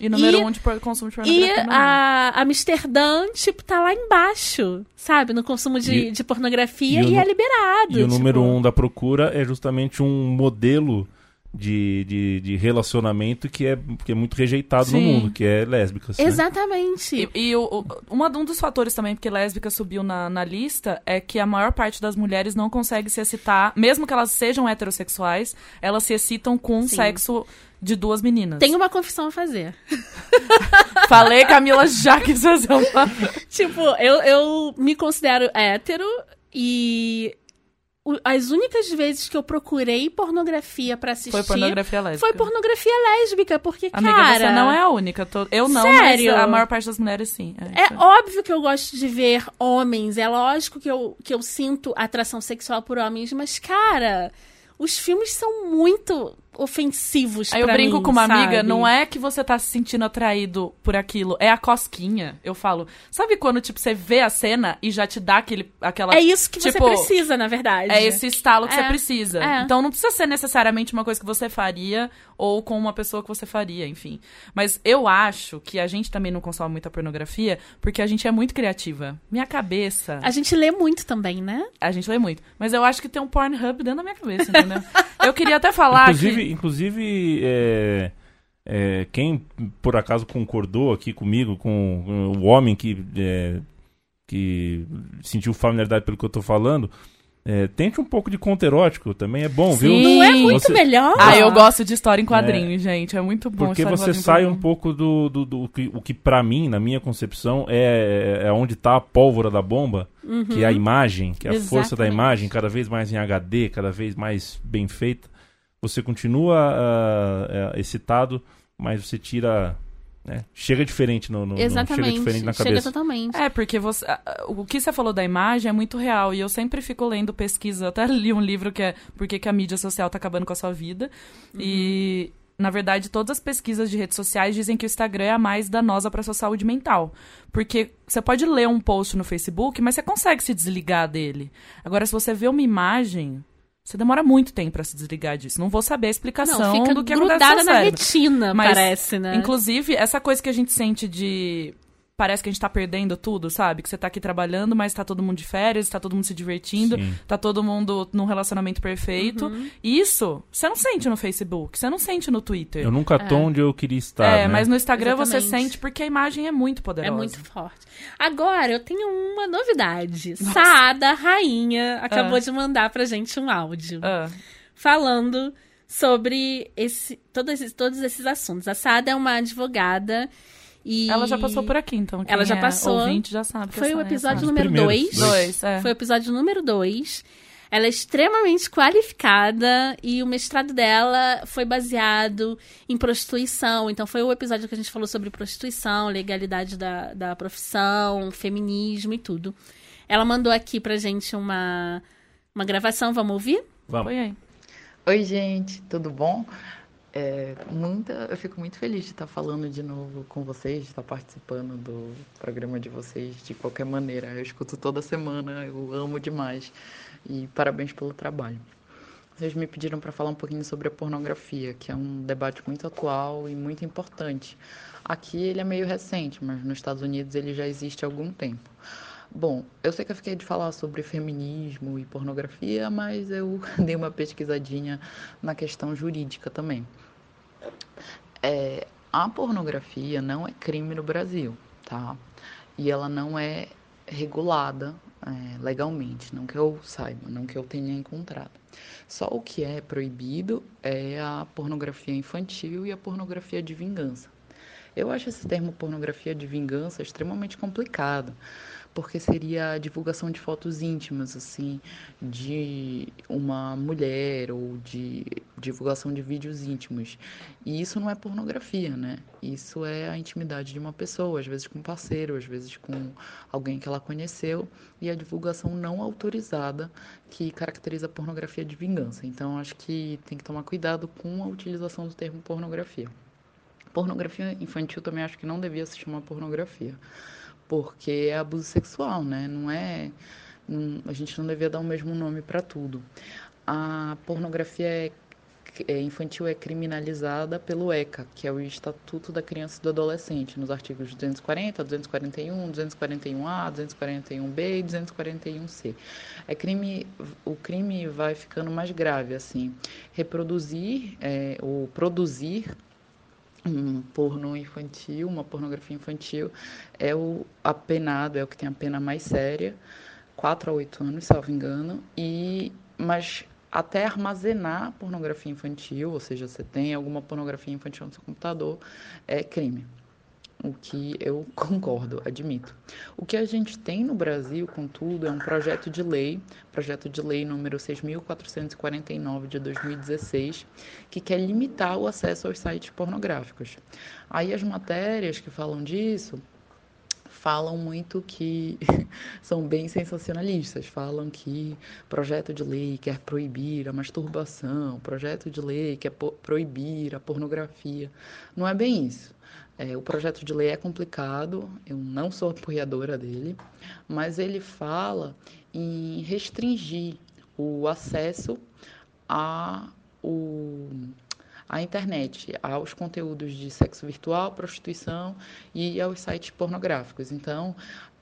E número E- um de consumo de E pornografia. no mundo. a Amsterdã, tipo, tá lá embaixo, sabe? No consumo de, E- de pornografia e o e, é liberado. E o número tipo. um da procura é justamente um modelo de, de, de relacionamento que é, que é muito rejeitado no Sim. mundo, que é lésbicas. né? Exatamente. E, e o, o- uma, um dos fatores também porque lésbica subiu na, na lista é que a maior parte das mulheres não consegue se excitar, mesmo que elas sejam heterossexuais, elas se excitam com Sim. sexo de duas meninas. Tem uma confissão a fazer. Falei, Camila já quis fazer uma. Tipo, eu, eu me considero hétero e as únicas vezes que eu procurei pornografia pra assistir Foi pornografia lésbica. foi pornografia lésbica, porque, Amiga, cara... você não é a única. Tô- Eu não, Sério? a maior parte das mulheres sim. É, É óbvio que eu gosto de ver homens, é lógico que eu, que eu sinto atração sexual por homens, mas, cara, os filmes são muito ofensivos Aí eu pra brinco mim, com uma amiga, sabe? não é que você tá se sentindo atraído por aquilo, é a cosquinha. Eu falo, sabe quando, tipo, você vê a cena e já te dá aquele, aquela... É isso que tipo, você precisa, na verdade. É esse estalo que É, você precisa. é. Então não precisa ser necessariamente uma coisa que você faria ou com uma pessoa que você faria, enfim. Mas eu acho que a gente também não consome muita pornografia porque a gente é muito criativa. Minha cabeça, A gente lê muito também, né? a gente lê muito. Mas eu acho que tem um Pornhub dentro da minha cabeça, entendeu? eu queria até falar Inclusive, que... inclusive é, é, quem por acaso concordou aqui comigo, com, com o homem que, é, que sentiu familiaridade pelo que eu tô falando, é, tente um pouco de conto erótico, também é bom, viu? Sim. Não é muito Você- melhor? Ah, eu gosto de história em quadrinho, gente. É muito bom. Porque você sai um pouco do, do, do que, o que para mim, na minha concepção, é, é onde tá a pólvora da bomba, que é a imagem, que é a força da Exatamente. imagem, cada vez mais em HD, cada vez mais bem feita. Você continua ah, ah, excitado, mas você tira né, chega diferente no, no, no Exatamente. chega diferente na Chega cabeça. totalmente. É, porque você, a- a- o que você falou da imagem é muito real. E eu sempre fico lendo pesquisa. Até li um livro que é Por que, que a mídia social tá acabando com a sua vida. E, na verdade, todas as pesquisas de redes sociais dizem que o Instagram é a mais danosa para sua saúde mental. Porque você pode ler um post no Facebook, mas você consegue se desligar dele. Agora, se você vê uma imagem. Você demora muito tempo pra se desligar disso. Não vou saber a explicação Não, fica do que acontece grudada no na cérebro. retina, Mas, parece, né? Inclusive, essa coisa que a gente sente de. Parece que a gente tá perdendo tudo, sabe? Que você tá aqui trabalhando, mas tá todo mundo de férias, tá todo mundo se divertindo, Sim. tá todo mundo num relacionamento perfeito. Uhum. Isso você não sente no Facebook, você não sente no Twitter. Eu nunca tô onde eu queria estar. é, né? mas no Instagram você Exatamente. sente porque a imagem é muito poderosa. É muito forte. Agora, eu tenho uma novidade. Saada, rainha, acabou Ah. de mandar pra gente um áudio. Ah, falando sobre esse, todos, esses, todos esses assuntos. A Sada é uma advogada e... Ela já passou por aqui, então. Quem Ela já é passou. ouvinte já sabe. Foi o essa- episódio número primeiros. 2. Dois, é. Foi o episódio número 2. Ela é extremamente qualificada e o mestrado dela foi baseado em prostituição. Então, foi o episódio que a gente falou sobre prostituição, legalidade da, da profissão, feminismo e tudo. Ela mandou aqui pra gente uma, uma gravação, vamos ouvir? Vamos. Foi aí. Oi, gente, tudo bom? É, muita, eu fico muito feliz de estar falando de novo com vocês, de estar participando do programa de vocês de qualquer maneira. Eu escuto toda semana, eu amo demais. E parabéns pelo trabalho. Vocês me pediram para falar um pouquinho sobre a pornografia, que é um debate muito atual e muito importante. Aqui ele é meio recente, mas nos Estados Unidos ele já existe há algum tempo. Bom, eu sei que eu fiquei de falar sobre feminismo e pornografia, mas eu dei uma pesquisadinha na questão jurídica também. É, a pornografia não é crime no Brasil, tá? E ela não é regulada é, legalmente, não que eu saiba, não que eu tenha encontrado. Só o que é proibido é a pornografia infantil e a pornografia de vingança. Eu acho esse termo pornografia de vingança extremamente complicado, porque seria a divulgação de fotos íntimas, assim, de uma mulher ou de divulgação de vídeos íntimos. E isso não é pornografia, né? Isso é a intimidade de uma pessoa, às vezes com um parceiro, às vezes com alguém que ela conheceu, e a divulgação não autorizada que caracteriza a pornografia de vingança. Então, acho que tem que tomar cuidado com a utilização do termo pornografia. Pornografia infantil também acho que não devia se chamar pornografia, porque é abuso sexual, né? Não é. não- a gente não devia dar o mesmo nome para tudo. A pornografia é- é infantil é criminalizada pelo ECA, que é o Estatuto da Criança e do Adolescente, nos artigos 240, 241, 241A, 241B e 241C. É crime, o crime vai ficando mais grave, assim. Reproduzir é, ou produzir um porno infantil, uma pornografia infantil, é o apenado, é o que tem a pena mais séria, 4 a 8 anos, salvo engano, e mas até armazenar pornografia infantil, ou seja, você tem alguma pornografia infantil no seu computador, é crime. O que eu concordo, admito. O que a gente tem no Brasil, contudo, é um projeto de lei, projeto de lei número 6.449 de 2016, que quer limitar o acesso aos sites pornográficos. Aí as matérias que falam disso falam muito que são bem sensacionalistas, falam que projeto de lei quer proibir a masturbação, projeto de lei quer proibir a pornografia. Não é bem isso. É, o projeto de lei é complicado, eu não sou apoiadora dele, mas ele fala em restringir o acesso a à internet, aos conteúdos de sexo virtual, prostituição e aos sites pornográficos. Então,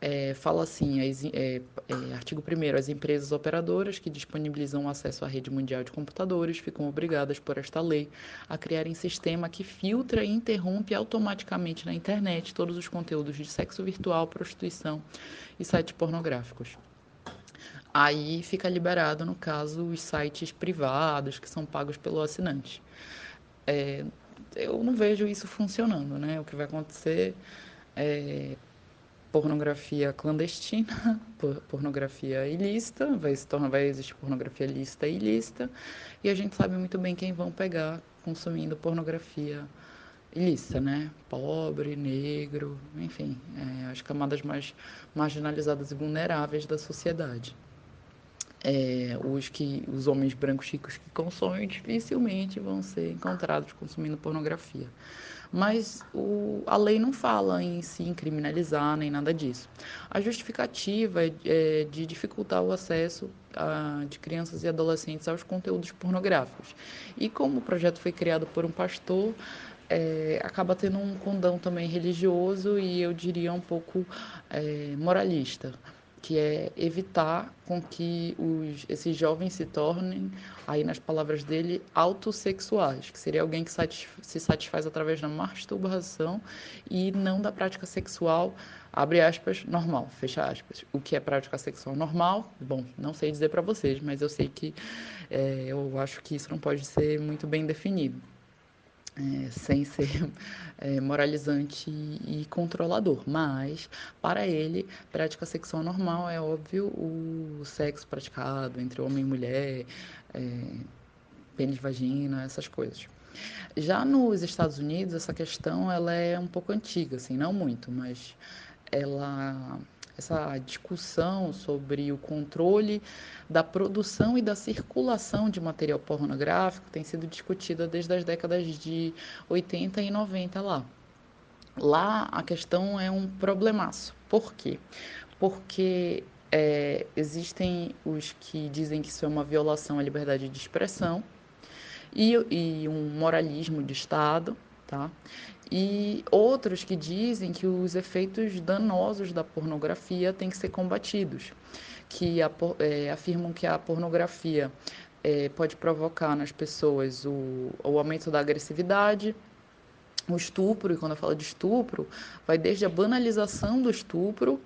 é, fala assim, as, é, é, artigo 1 as empresas operadoras que disponibilizam acesso à rede mundial de computadores ficam obrigadas por esta lei a criarem sistema que filtra e interrompe automaticamente na internet todos os conteúdos de sexo virtual, prostituição e sites pornográficos. Aí fica liberado, no caso, os sites privados que são pagos pelo assinante. É, eu não vejo isso funcionando, né? O que vai acontecer é pornografia clandestina, por- pornografia ilícita, vai se tornar, vai existir pornografia lícita e ilícita, e a gente sabe muito bem quem vão pegar consumindo pornografia ilícita, né? Pobre, negro, enfim, é, as camadas mais marginalizadas e vulneráveis da sociedade. É, os que os homens brancos ricos que consomem dificilmente vão ser encontrados consumindo pornografia. Mas o, a lei não fala em si em criminalizar nem nada disso. A justificativa é, é de dificultar o acesso a, de crianças e adolescentes aos conteúdos pornográficos. E como o projeto foi criado por um pastor, é, acaba tendo um condão também religioso e eu diria um pouco é, moralista, que é evitar com que os, esses jovens se tornem, aí nas palavras dele, autossexuais, que seria alguém que se satisfaz através da masturbação e não da prática sexual, abre aspas, normal, fecha aspas. O que é prática sexual normal? Bom, não sei dizer para vocês, mas eu sei que é, eu acho que isso não pode ser muito bem definido é, sem ser é, moralizante e, controlador. Mas, para ele, prática sexual normal é óbvio o sexo praticado entre homem e mulher, é, pênis, vagina, essas coisas. Já nos Estados Unidos, essa questão ela é um pouco antiga, assim, não muito, mas ela essa discussão sobre o controle da produção e da circulação de material pornográfico tem sido discutida desde as décadas de 80 e 90 lá. Lá a questão é um problemaço. Por quê? Porque é, existem os que dizem que isso é uma violação à liberdade de expressão e, e um moralismo de Estado, tá? E outros que dizem que os efeitos danosos da pornografia têm que ser combatidos, que a, é, afirmam que a pornografia é, pode provocar nas pessoas o, o aumento da agressividade, o estupro, e quando eu falo de estupro, vai desde a banalização do estupro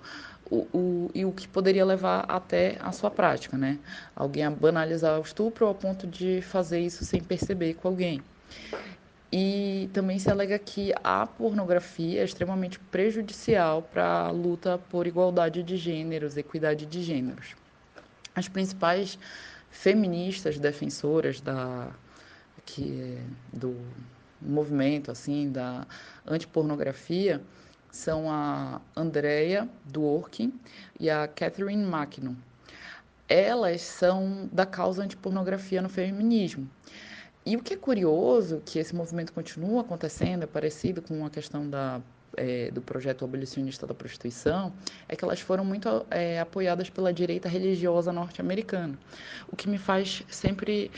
o, o, e o que poderia levar até a sua prática, né? Alguém a banalizar o estupro ao ponto de fazer isso sem perceber com alguém. E também se alega que a pornografia é extremamente prejudicial para a luta por igualdade de gêneros, equidade de gêneros. As principais feministas defensoras da que do movimento assim da antipornografia são a Andrea Dworkin e a Catherine Mackinnon. Elas são da causa antipornografia no feminismo. E o que é curioso, que esse movimento continua acontecendo, é parecido com a questão da, é, do projeto abolicionista da prostituição, é que elas foram muito é, apoiadas pela direita religiosa norte-americana. O que me faz sempre,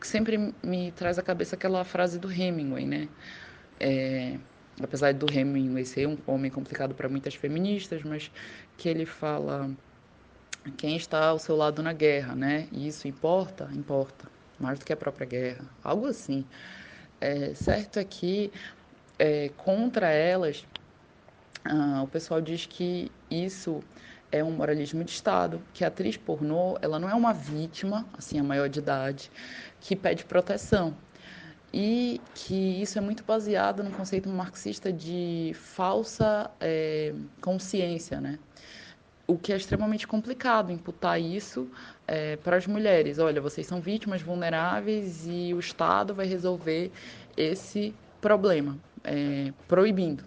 sempre me traz à cabeça aquela frase do Hemingway, né? É, apesar do Hemingway ser um homem complicado para muitas feministas, mas que ele fala quem está ao seu lado na guerra, né? E isso importa? Importa mais do que a própria guerra, algo assim. É, certo é que é, contra elas, ah, o pessoal diz que isso é um moralismo de Estado, que a atriz pornô ela não é uma vítima, assim, a maior de idade, que pede proteção. E que isso é muito baseado no conceito marxista de falsa é, consciência, né? O que é extremamente complicado imputar isso é, para as mulheres. Olha, vocês são vítimas vulneráveis e o Estado vai resolver esse problema, é, proibindo.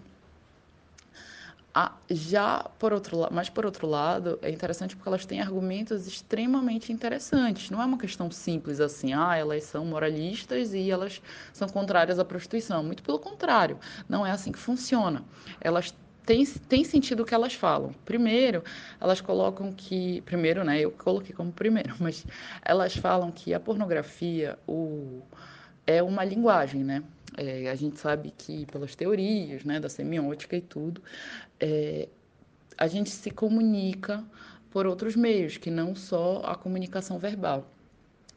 Ah, já por outro lado, mas por outro lado, é interessante porque elas têm argumentos extremamente interessantes. Não é uma questão simples assim, ah, elas são moralistas e elas são contrárias à prostituição. Muito pelo contrário, não é assim que funciona. Elas tem, tem sentido o que elas falam. Primeiro, elas colocam que. Primeiro, né? Eu coloquei como primeiro, mas elas falam que a pornografia o, é uma linguagem, né? É, a gente sabe que, pelas teorias né, da semiótica e tudo, é, a gente se comunica por outros meios, que não só a comunicação verbal.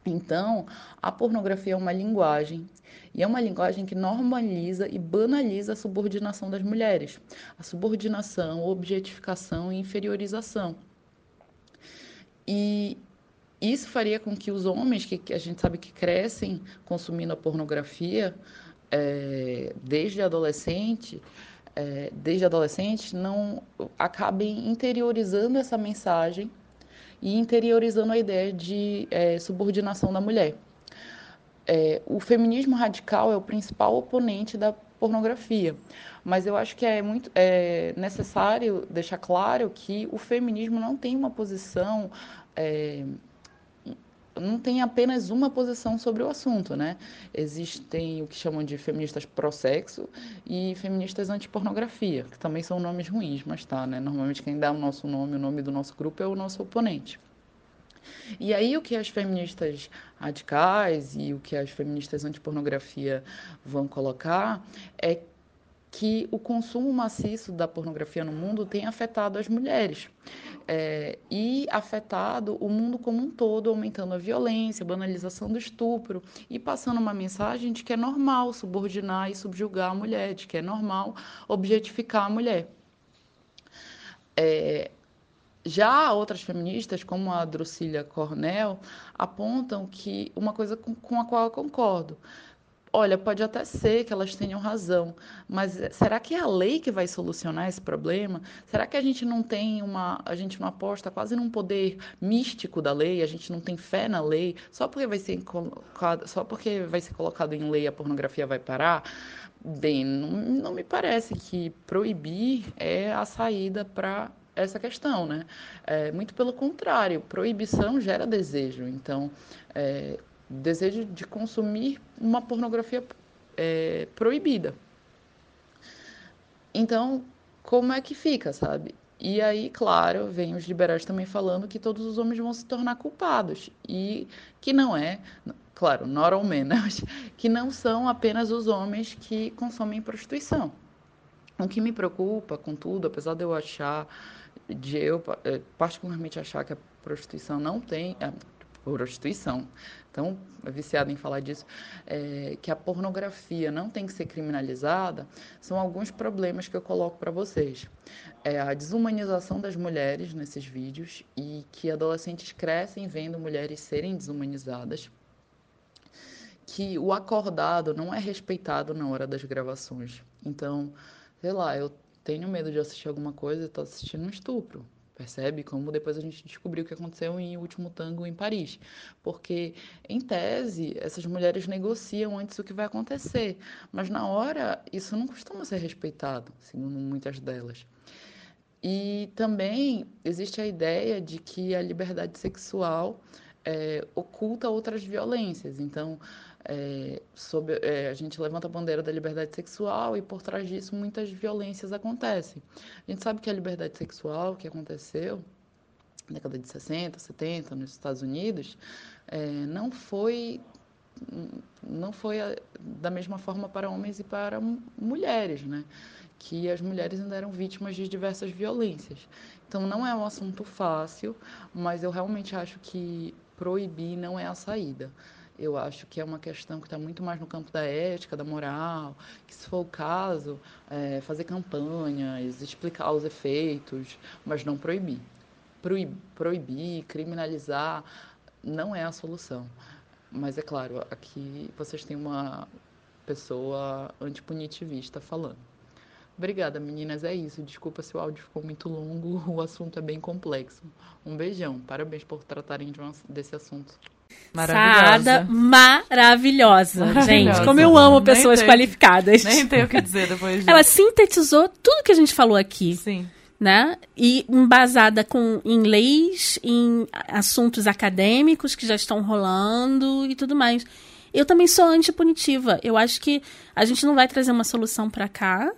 Então, a pornografia é uma linguagem, e é uma linguagem que normaliza e banaliza a subordinação das mulheres, a subordinação, objetificação e inferiorização. E isso faria com que os homens, que, a gente sabe que crescem consumindo a pornografia é, desde adolescente, é, desde adolescente, não acabem interiorizando essa mensagem e interiorizando a ideia de é, subordinação da mulher. é, o feminismo radical é o principal oponente da pornografia. Mas eu acho que é muito é necessário deixar claro que o feminismo não tem uma posição. Não tem apenas uma posição sobre o assunto, né? Existem o que chamam de feministas pró-sexo e feministas anti-pornografia, que também são nomes ruins, mas tá, né? Normalmente quem dá o nosso nome, o nome do nosso grupo é o nosso oponente. E aí o que as feministas radicais e o que as feministas anti-pornografia vão colocar é que o consumo maciço da pornografia no mundo tem afetado as mulheres é, e afetado o mundo como um todo, aumentando a violência, a banalização do estupro e passando uma mensagem de que é normal subordinar e subjugar a mulher, de que é normal objetificar a mulher. É, já outras feministas, como a Drusília Cornell, apontam que uma coisa com, com a qual eu concordo. Olha, pode até ser que elas tenham razão, mas será que é a lei que vai solucionar esse problema? Será que a gente não tem uma, a gente não aposta quase num poder místico da lei? A gente não tem fé na lei? Só porque vai ser colocado, só porque vai ser colocado em lei a pornografia vai parar? Bem, não, não me parece que proibir é a saída para essa questão, né? É, muito pelo contrário, proibição gera desejo. Então, é, desejo de consumir uma pornografia é, proibida. Então, como é que fica, sabe? E aí, claro, vem os liberais também falando que todos os homens vão se tornar culpados. E que não é, claro, not all men, né? que não são apenas os homens que consomem prostituição. O que me preocupa, contudo, apesar de eu achar de eu eh, particularmente achar que a prostituição não tem a prostituição. Tão viciada em falar disso. É, que a pornografia não tem que ser criminalizada são alguns problemas que eu coloco para vocês. É a desumanização das mulheres nesses vídeos e que adolescentes crescem vendo mulheres serem desumanizadas que o acordado não é respeitado na hora das gravações. Então sei lá eu tenho medo de assistir alguma coisa e tô assistindo um estupro. Percebe? Como depois a gente descobriu o que aconteceu em O Último Tango em Paris. Porque, em tese, essas mulheres negociam antes o que vai acontecer. Mas, na hora, isso não costuma ser respeitado, segundo muitas delas. E também existe a ideia de que a liberdade sexual é, oculta outras violências. Então, é, é, a gente levanta a bandeira da liberdade sexual e por trás disso muitas violências acontecem. A gente sabe que a liberdade sexual que aconteceu na década de 60, 70 nos Estados Unidos é, não foi não foi da mesma forma para homens e para mulheres, né? Que as mulheres ainda eram vítimas de diversas violências. Então não é um assunto fácil, mas eu realmente acho que proibir não é a saída. Eu acho que é uma questão que está muito mais no campo da ética, da moral, que se for o caso, é, fazer campanhas, explicar os efeitos, mas não proibir. Proibir, proibir, criminalizar não é a solução. Mas é claro, aqui vocês têm uma pessoa antipunitivista falando. Obrigada, meninas. É isso. Desculpa se o áudio ficou muito longo. O assunto é bem complexo. Um beijão. Parabéns por tratarem de desse assunto. Maravilhosa. maravilhosa, maravilhosa. Gente, como eu amo pessoas nem qualificadas. Nem tenho o que dizer depois disso. Ela sintetizou tudo que a gente falou aqui. Sim. Né? E embasada com em leis, em assuntos acadêmicos que já estão rolando e tudo mais. Eu também sou antipunitiva. Eu acho que a gente não vai trazer uma solução para cá.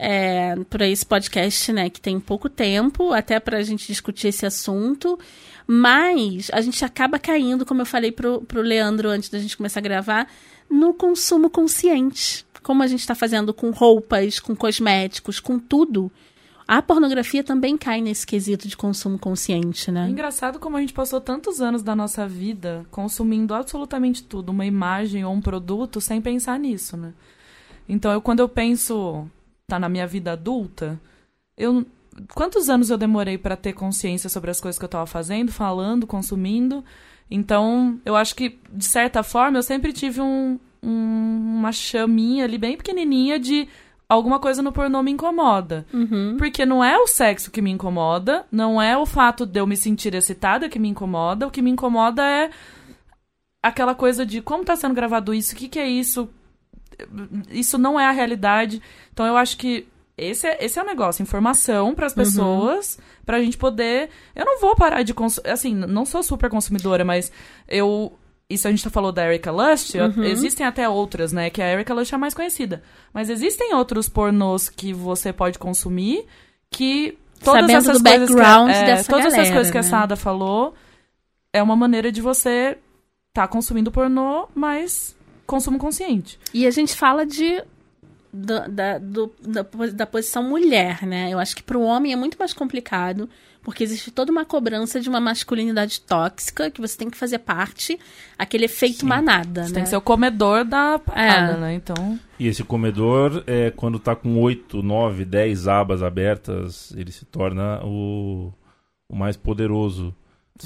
É, para esse podcast, né, que tem pouco tempo, até para a gente discutir esse assunto. Mas a gente acaba caindo, como eu falei pro, pro Leandro antes da gente começar a gravar, no consumo consciente. Como a gente está fazendo com roupas, com cosméticos, com tudo. A pornografia também cai nesse quesito de consumo consciente, né? Engraçado como a gente passou tantos anos da nossa vida consumindo absolutamente tudo, uma imagem ou um produto, sem pensar nisso, né? Então, eu, quando eu penso, tá na minha vida adulta, eu quantos anos eu demorei para ter consciência sobre as coisas que eu estava fazendo, falando, consumindo. Então, eu acho que, de certa forma, eu sempre tive um, um, uma chaminha ali bem pequenininha de alguma coisa no pornô me incomoda. Uhum. Porque não é o sexo que me incomoda, não é o fato de eu me sentir excitada que me incomoda, o que me incomoda é aquela coisa de como tá sendo gravado isso, o que, que é isso, isso não é a realidade. Então eu acho que esse é, esse é o negócio, informação para as Uhum. pessoas, pra gente poder. Eu não vou parar de consumir. Assim, não sou super consumidora, mas eu. Isso a gente tá falou da Erika Lust, Uhum. existem até outras, né? Que a Erika Lust é a mais conhecida. Mas existem outros pornôs que você pode consumir que todas Sabendo essas coisas background que, a- é, todas essas galera, coisas que a né? Sada falou é uma maneira de você tá consumindo pornô, mas consumo consciente. E a gente fala de da, da, do- da, da posição mulher, né? Eu acho que para o homem é muito mais complicado, porque existe toda uma cobrança de uma masculinidade tóxica que você tem que fazer parte, aquele efeito manada, Você né? tem que ser o comedor da parada, É. né? Então. E esse comedor, é, quando tá com 8, 9, 10 abas abertas, ele se torna o, o mais poderoso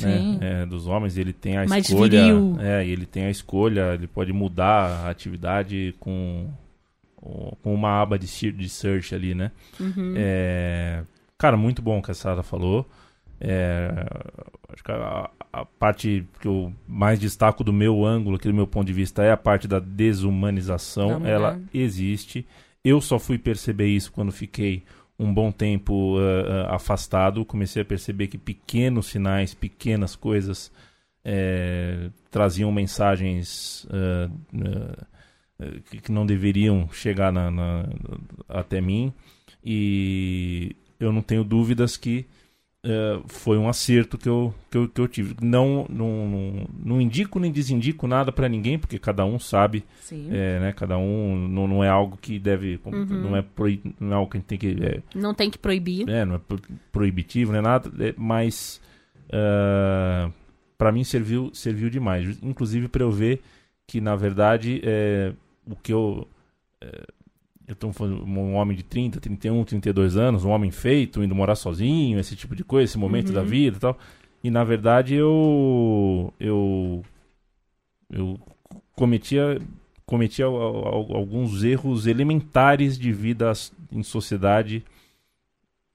Sim. né, é, dos homens. Ele tem a Mais escolha. viril. É, ele tem a escolha, ele pode mudar a atividade com, com uma aba de, se- de search ali, né? Uhum. É, cara, muito bom o que a Sara falou. É, acho que a, a parte que eu mais destaco do meu ângulo, aqui do meu ponto de vista, é a parte da desumanização. Ela existe. Eu só fui perceber isso quando fiquei um bom tempo ah, afastado. Comecei a perceber que pequenos sinais, pequenas coisas eh, traziam mensagens eh, que, que não deveriam chegar na- na- até mim. E eu não tenho dúvidas que eh, foi um acerto que eu, que eu, que eu tive. Não, não, não, não indico nem desindico nada para ninguém, porque cada um sabe é, né? Cada um não, não é algo que deve. Não, é proi- não é algo que a gente tem que. É, Não tem que proibir. é, não é pro- proibitivo, não é nada. é, mas. para mim serviu, serviu demais. Inclusive para eu ver que, na verdade, é, o que eu. Eu tô falando um homem de 30, 31, 32 anos, um homem feito, indo morar sozinho, esse tipo de coisa, esse momento da vida e tal. E na verdade eu. Eu. Eu cometia cometia al- al- alguns erros elementares de vida em sociedade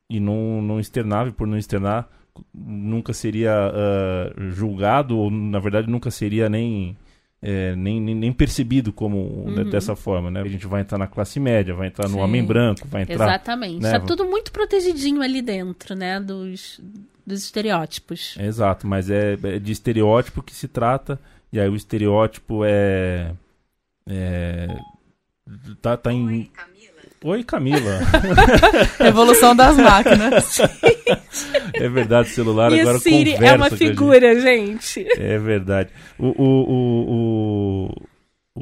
e não, não externava, e por não externar, nunca seria ah, julgado, ou na verdade nunca seria nem, eh, nem, nem, nem percebido como né, dessa forma, né? A gente vai entrar na classe média, vai entrar no Sim. homem branco, vai entrar... Exatamente. né, Tá tudo muito protegidinho ali dentro, né? Dos, dos estereótipos. Exato, mas é, é de estereótipo que se trata, e aí o estereótipo é... é tá, tá em... Oi, Camila. Revolução das máquinas. é verdade, o celular e agora a Siri conversa é uma com a gente. figura, gente. É verdade. O, o, o, o,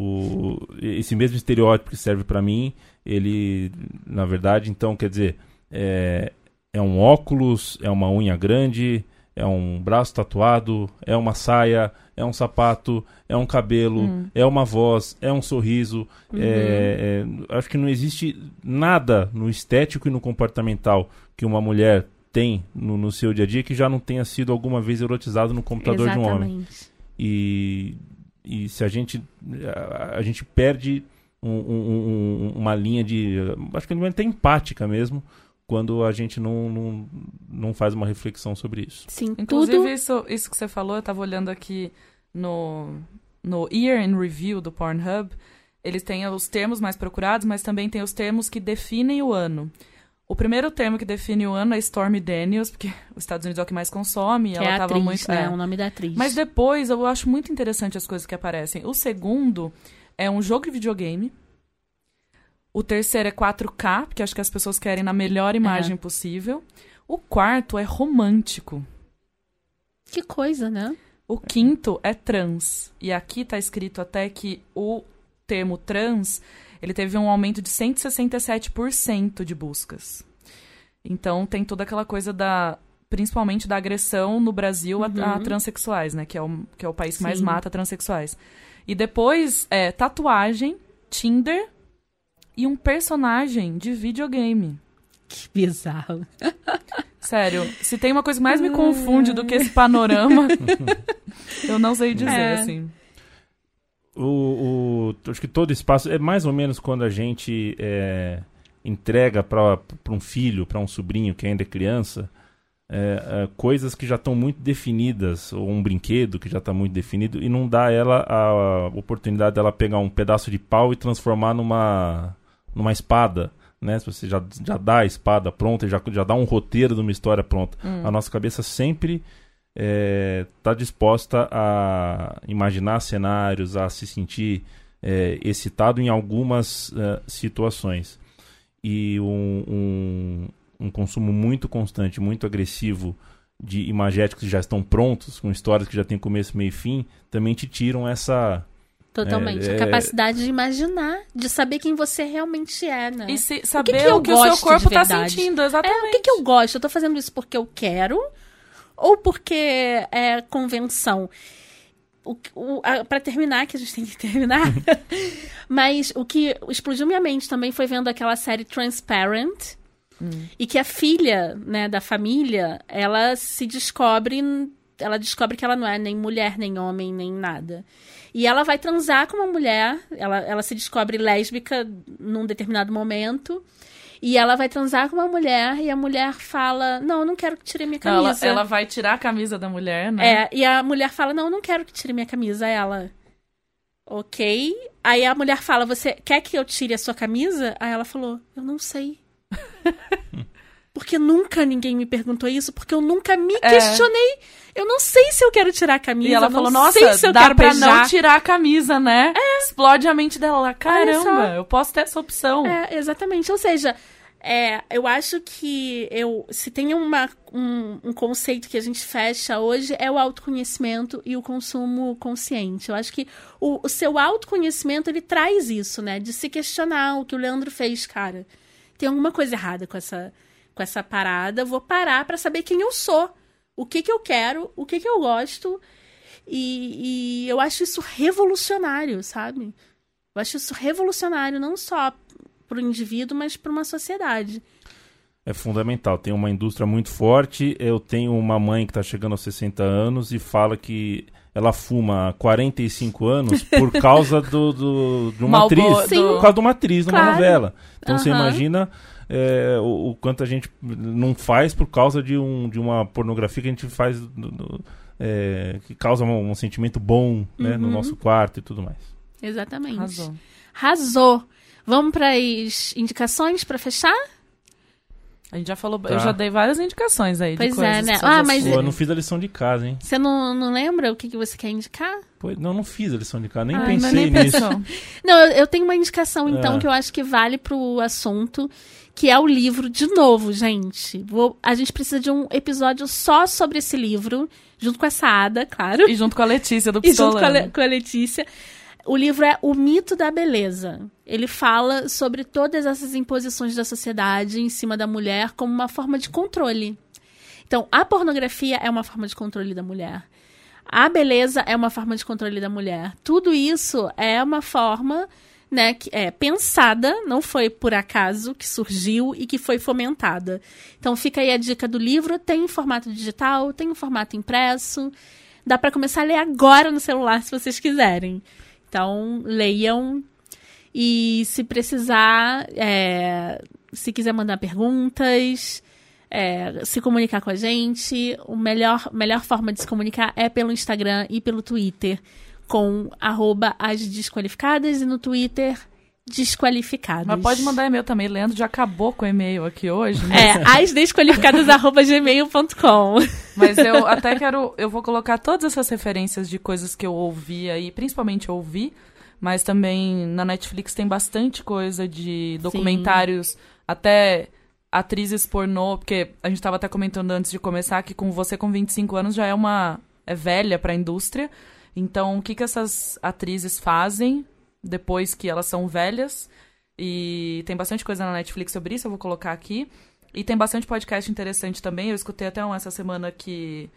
o- esse mesmo estereótipo que serve pra mim, ele, na verdade, então, quer dizer, é, é um óculos, é uma unha grande, é um braço tatuado, é uma saia, é um sapato, é um cabelo, é uma voz, é um sorriso. é- é- acho que não existe nada no estético e no comportamental que uma mulher tem no, no seu dia a dia que já não tenha sido alguma vez erotizado no computador de um homem. Exatamente. E, e se a gente a, a gente perde um- um- um- uma linha de acho que é até empática mesmo quando a gente não, não, não faz uma reflexão sobre isso. Sim, Inclusive, tudo. isso, isso que você falou, eu tava olhando aqui no, no Year in Review do Pornhub. Eles têm os termos mais procurados, mas também tem os termos que definem o ano. O primeiro termo que define o ano é Stormy Daniels, porque os Estados Unidos é o que mais consome. Que ela é a tava atriz, muito. né? é. O nome da atriz. Mas depois eu acho muito interessante as coisas que aparecem. O segundo é um jogo de videogame. O terceiro é 4K, porque acho que as pessoas querem na melhor imagem possível. O quarto é romântico. Que coisa, né? O quinto é trans. E aqui tá escrito até que o termo trans, ele teve um aumento de 167% de buscas. Então tem toda aquela coisa da principalmente da agressão no Brasil a, a transexuais, né, que é o que é o país que mais mata transexuais. E depois é tatuagem, Tinder e um personagem de videogame. Que bizarro. Sério, se tem uma coisa que mais me confunde do que esse panorama, eu não sei dizer, É. assim. O, o- acho que todo espaço é mais ou menos quando a gente é, entrega para um filho, para um sobrinho que ainda é criança, é, é, coisas que já estão muito definidas, ou um brinquedo que já está muito definido, e não dá ela a oportunidade dela pegar um pedaço de pau e transformar numa, numa espada. Né? Se você já, já dá a espada pronta, já, já dá um roteiro de uma história pronta. Hum. A nossa cabeça sempre está disposta a imaginar cenários, a se sentir é, excitado em algumas uh, situações. E um, um, um, consumo muito constante, muito agressivo de imagéticos que já estão prontos, com histórias que já têm começo, meio e fim, também te tiram essa. Totalmente. É, a capacidade de imaginar, de saber quem você realmente é, né? E se, saber o que, que, o, que o seu corpo tá sentindo, É, exatamente. o que, que eu gosto? Eu tô fazendo isso porque eu quero ou porque é convenção? O, o, para terminar, que a gente tem que terminar, mas o que explodiu minha mente também foi vendo aquela série Transparent, e que a filha, né, da família, ela se descobre, ela descobre que ela não é nem mulher, nem homem, nem nada. E ela vai transar com uma mulher, ela, ela se descobre lésbica num determinado momento. E ela vai transar com uma mulher e a mulher fala: Não, eu não quero que tire minha Não, ela, camisa. ela vai tirar a camisa da mulher, né? É, e a mulher fala: Não, eu não quero que tire minha camisa. Ela. Ok. Aí a mulher fala: Você quer que eu tire a sua camisa? Aí ela falou: Eu não sei. porque nunca ninguém me perguntou isso, porque eu nunca me É. questionei. Eu não sei se eu quero tirar a camisa. E ela falou, nossa, sei se eu dá quero pra beijar. não tirar a camisa, né? Explode a mente dela Caramba, eu posso ter essa opção. É, exatamente. Ou seja, é, eu acho que eu, se tem uma, um, um conceito que a gente fecha hoje é o autoconhecimento e o consumo consciente. Eu acho que o, o seu autoconhecimento ele traz isso, né? De se questionar o que o Leandro fez, cara. Tem alguma coisa errada com essa, com essa parada. Vou parar pra saber quem eu sou, o que que eu quero, o que que eu gosto. E, e eu acho isso revolucionário, sabe? Eu acho isso revolucionário, não só para o indivíduo, mas para uma sociedade. É fundamental. Tem uma indústria muito forte. Eu tenho uma mãe que está chegando aos 60 anos e fala que ela fuma há 45 anos por causa do, do- de uma Malboro- atriz. Sim. Por causa de uma atriz numa Claro. novela. Então você Aham. imagina é, o, o quanto a gente não faz por causa de, um, de uma pornografia que a gente faz. do- do- é, que causa um, um sentimento bom né, no Uhum. nosso quarto e tudo mais. Exatamente. Arrasou. Arrasou. Vamos para as indicações para fechar? A gente já falou, Tá. eu já dei várias indicações aí de Pois é, coisas né? Ah, mas- Pô, eu não fiz a lição de casa, hein? Você não, não lembra o que, que você quer indicar? Pô, não, não fiz a lição de casa, nem Ai, mas pensei nem nisso. Não, eu, eu tenho uma indicação, então, Ah. que eu acho que vale pro assunto, que é o livro, de novo, gente. Vou- a gente precisa de um episódio só sobre esse livro, junto com essa Ada, claro. E junto com a Letícia do E junto com a. Le- com a Letícia. O livro é O Mito da Beleza. Ele fala sobre todas essas imposições da sociedade em cima da mulher como uma forma de controle. Então, a pornografia é uma forma de controle da mulher. A beleza é uma forma de controle da mulher. Tudo isso é uma forma né, que é pensada, não foi por acaso que surgiu e que foi fomentada. Então fica aí a dica do livro, tem em formato digital, tem em formato impresso. Dá para começar a ler agora no celular se vocês quiserem. Então, leiam. E se precisar, é, se quiser mandar perguntas, é, se comunicar com a gente, a melhor, melhor forma de se comunicar é pelo Instagram e pelo Twitter, com arroba as desqualificadas e no Twitter desqualificadas. Mas pode mandar e-mail também. Leandro já acabou com o e-mail aqui hoje, né? É, asdesqualificadas arroba gmail.com. Mas eu até quero. Eu vou colocar todas essas referências de coisas que eu ouvi aí, principalmente ouvi, mas também na Netflix tem bastante coisa de documentários, até atrizes pornô, porque a gente tava até comentando antes de começar que com você com 25 anos já é uma. é velha pra indústria. Então, o que, que essas atrizes fazem depois que elas são velhas? E tem bastante coisa na Netflix sobre isso, eu vou colocar aqui. E tem bastante podcast interessante também. Eu escutei até um essa semana que.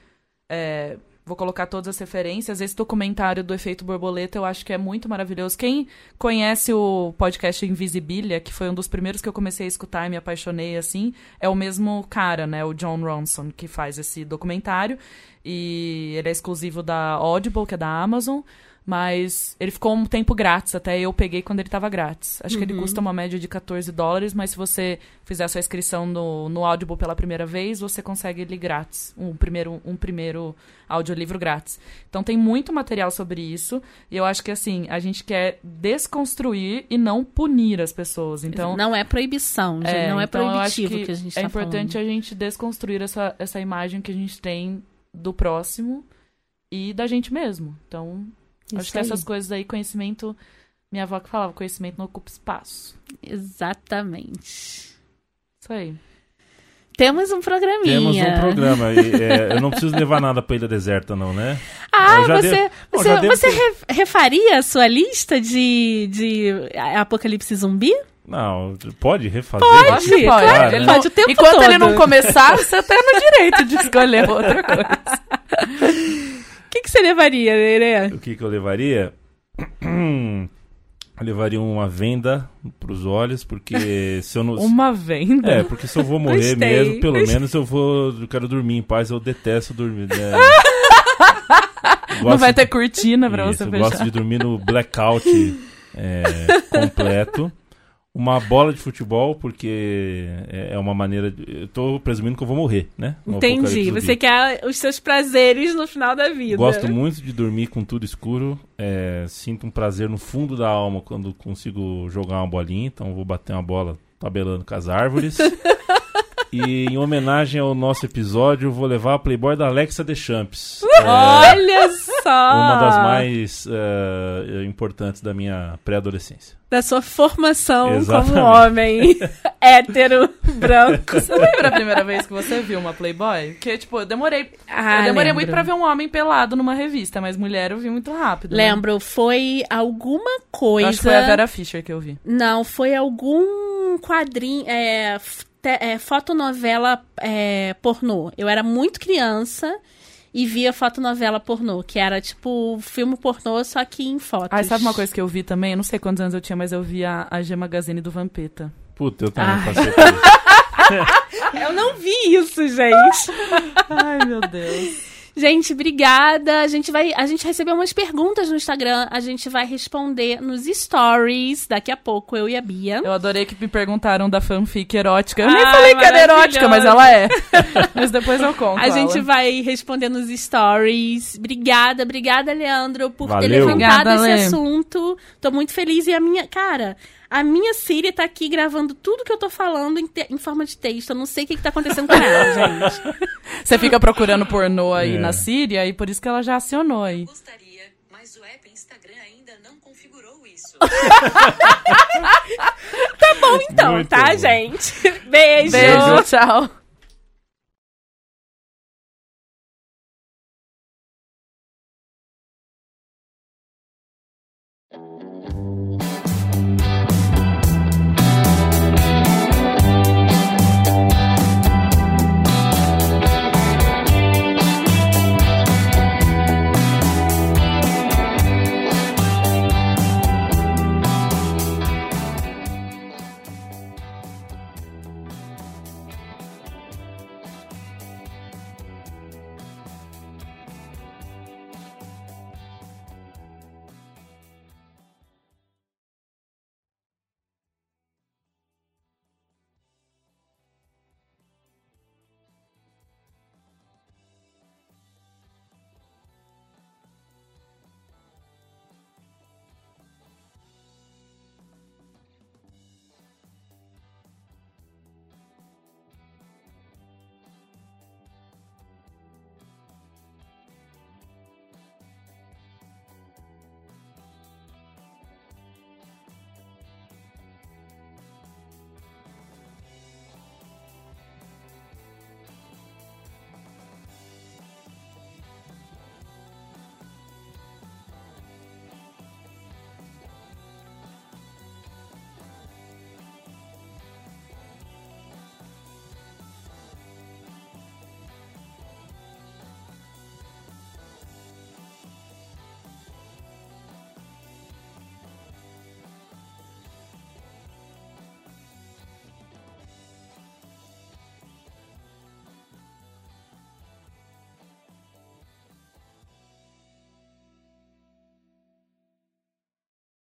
é, vou colocar todas as referências. Esse documentário do efeito borboleta eu acho que é muito maravilhoso. Quem conhece o podcast Invisibilia, que foi um dos primeiros que eu comecei a escutar e me apaixonei assim, é o mesmo cara, né? O John Ronson, que faz esse documentário. E ele é exclusivo da Audible, que é da Amazon. Mas ele ficou um tempo grátis, até eu peguei quando ele tava grátis. Acho que ele Uhum. custa uma média de 14 dólares, mas se você fizer a sua inscrição no, no Audible pela primeira vez, você consegue ele grátis. Um primeiro, um primeiro audiolivro grátis. Então tem muito material sobre isso. E eu acho que assim, a gente quer desconstruir e não punir as pessoas. Então, não é proibição, gente. não é então proibitivo que, a gente é tá importante falando. a gente desconstruir essa, essa imagem que a gente tem do próximo e da gente mesmo. Então, acho Isso que aí. essas coisas aí, conhecimento. Minha avó que falava, conhecimento não ocupa espaço. Exatamente. Isso aí. Temos um programinha. Temos um programa. e, é, eu não preciso levar nada pra Ilha Deserta, não, né? Ah, você, devo- Bom, você, você ter- refaria a sua lista de, de apocalipse zumbi? Não, pode refazer? Pode, Acho que pode. claro, Ele pode não- o tempo Enquanto ele todo. não começar, você tá no direito de escolher outra coisa. O que, você levaria, Nerê? O que, que eu levaria? Eu levaria uma venda pros olhos, porque se eu não. Uma venda. É, porque se eu vou morrer Gostei. mesmo, pelo menos eu vou. Eu quero dormir em paz, eu detesto dormir. Né? não vai ter cortina pra Isso, você eu fechar. gosto de dormir no blackout é, completo. Uma bola de futebol, porque é é uma maneira. De, eu tô presumindo que eu vou morrer, né? No Entendi. Você quer os seus prazeres no final da vida. Gosto muito de dormir com tudo escuro. é, sinto um prazer no fundo da alma quando consigo jogar uma bolinha. Então vou bater uma bola tabelando com as árvores. e em homenagem ao nosso episódio, eu vou levar a Playboy da Alexa Deschamps. É, Olha só! uma das mais é, importantes da minha pré-adolescência. Da sua formação Exatamente. como homem hétero, branco. Você lembra a primeira vez que você viu uma Playboy? Porque, tipo, eu demorei. Ah, eu demorei lembro. muito pra ver um homem pelado numa revista, mas mulher eu vi muito rápido. né? Lembro, foi alguma Eu coisa. acho que foi a Vera Fischer que eu vi. Não, foi algum quadrinho, é, te- é, fotonovela é, pornô. Eu era muito criança e via fotonovela pornô, que era tipo filme pornô, só que em fotos. Ah, sabe uma coisa que eu vi também? Eu não sei quantos anos eu tinha, mas eu vi a, a G Magazine do Vampeta. Puta, eu também Ai. passei por isso. Eu não vi isso, gente. Ai, meu Deus. Gente, obrigada. A gente vai, a gente recebeu umas perguntas no Instagram, a gente vai responder nos stories daqui a pouco eu e a Bia. Eu adorei que me perguntaram da fanfic erótica. Eu nem Ai, falei que era erótica, mas ela é. mas depois eu conto. A gente ela. vai responder nos stories. Obrigada, obrigada, Leandro, por ter Valeu. levantado Obrigada, esse Lê. assunto. Tô muito feliz. E a minha, cara, a minha Siri tá aqui gravando tudo que eu tô falando em, te- em forma de texto. Eu não sei o que, que tá acontecendo com ela, gente. Você fica procurando pornô aí É. na Síria e por isso que ela já acionou aí. Gostaria, mas o app Instagram ainda não configurou isso. Então, Muito tá, bom. gente? Beijo. Beijo, tchau.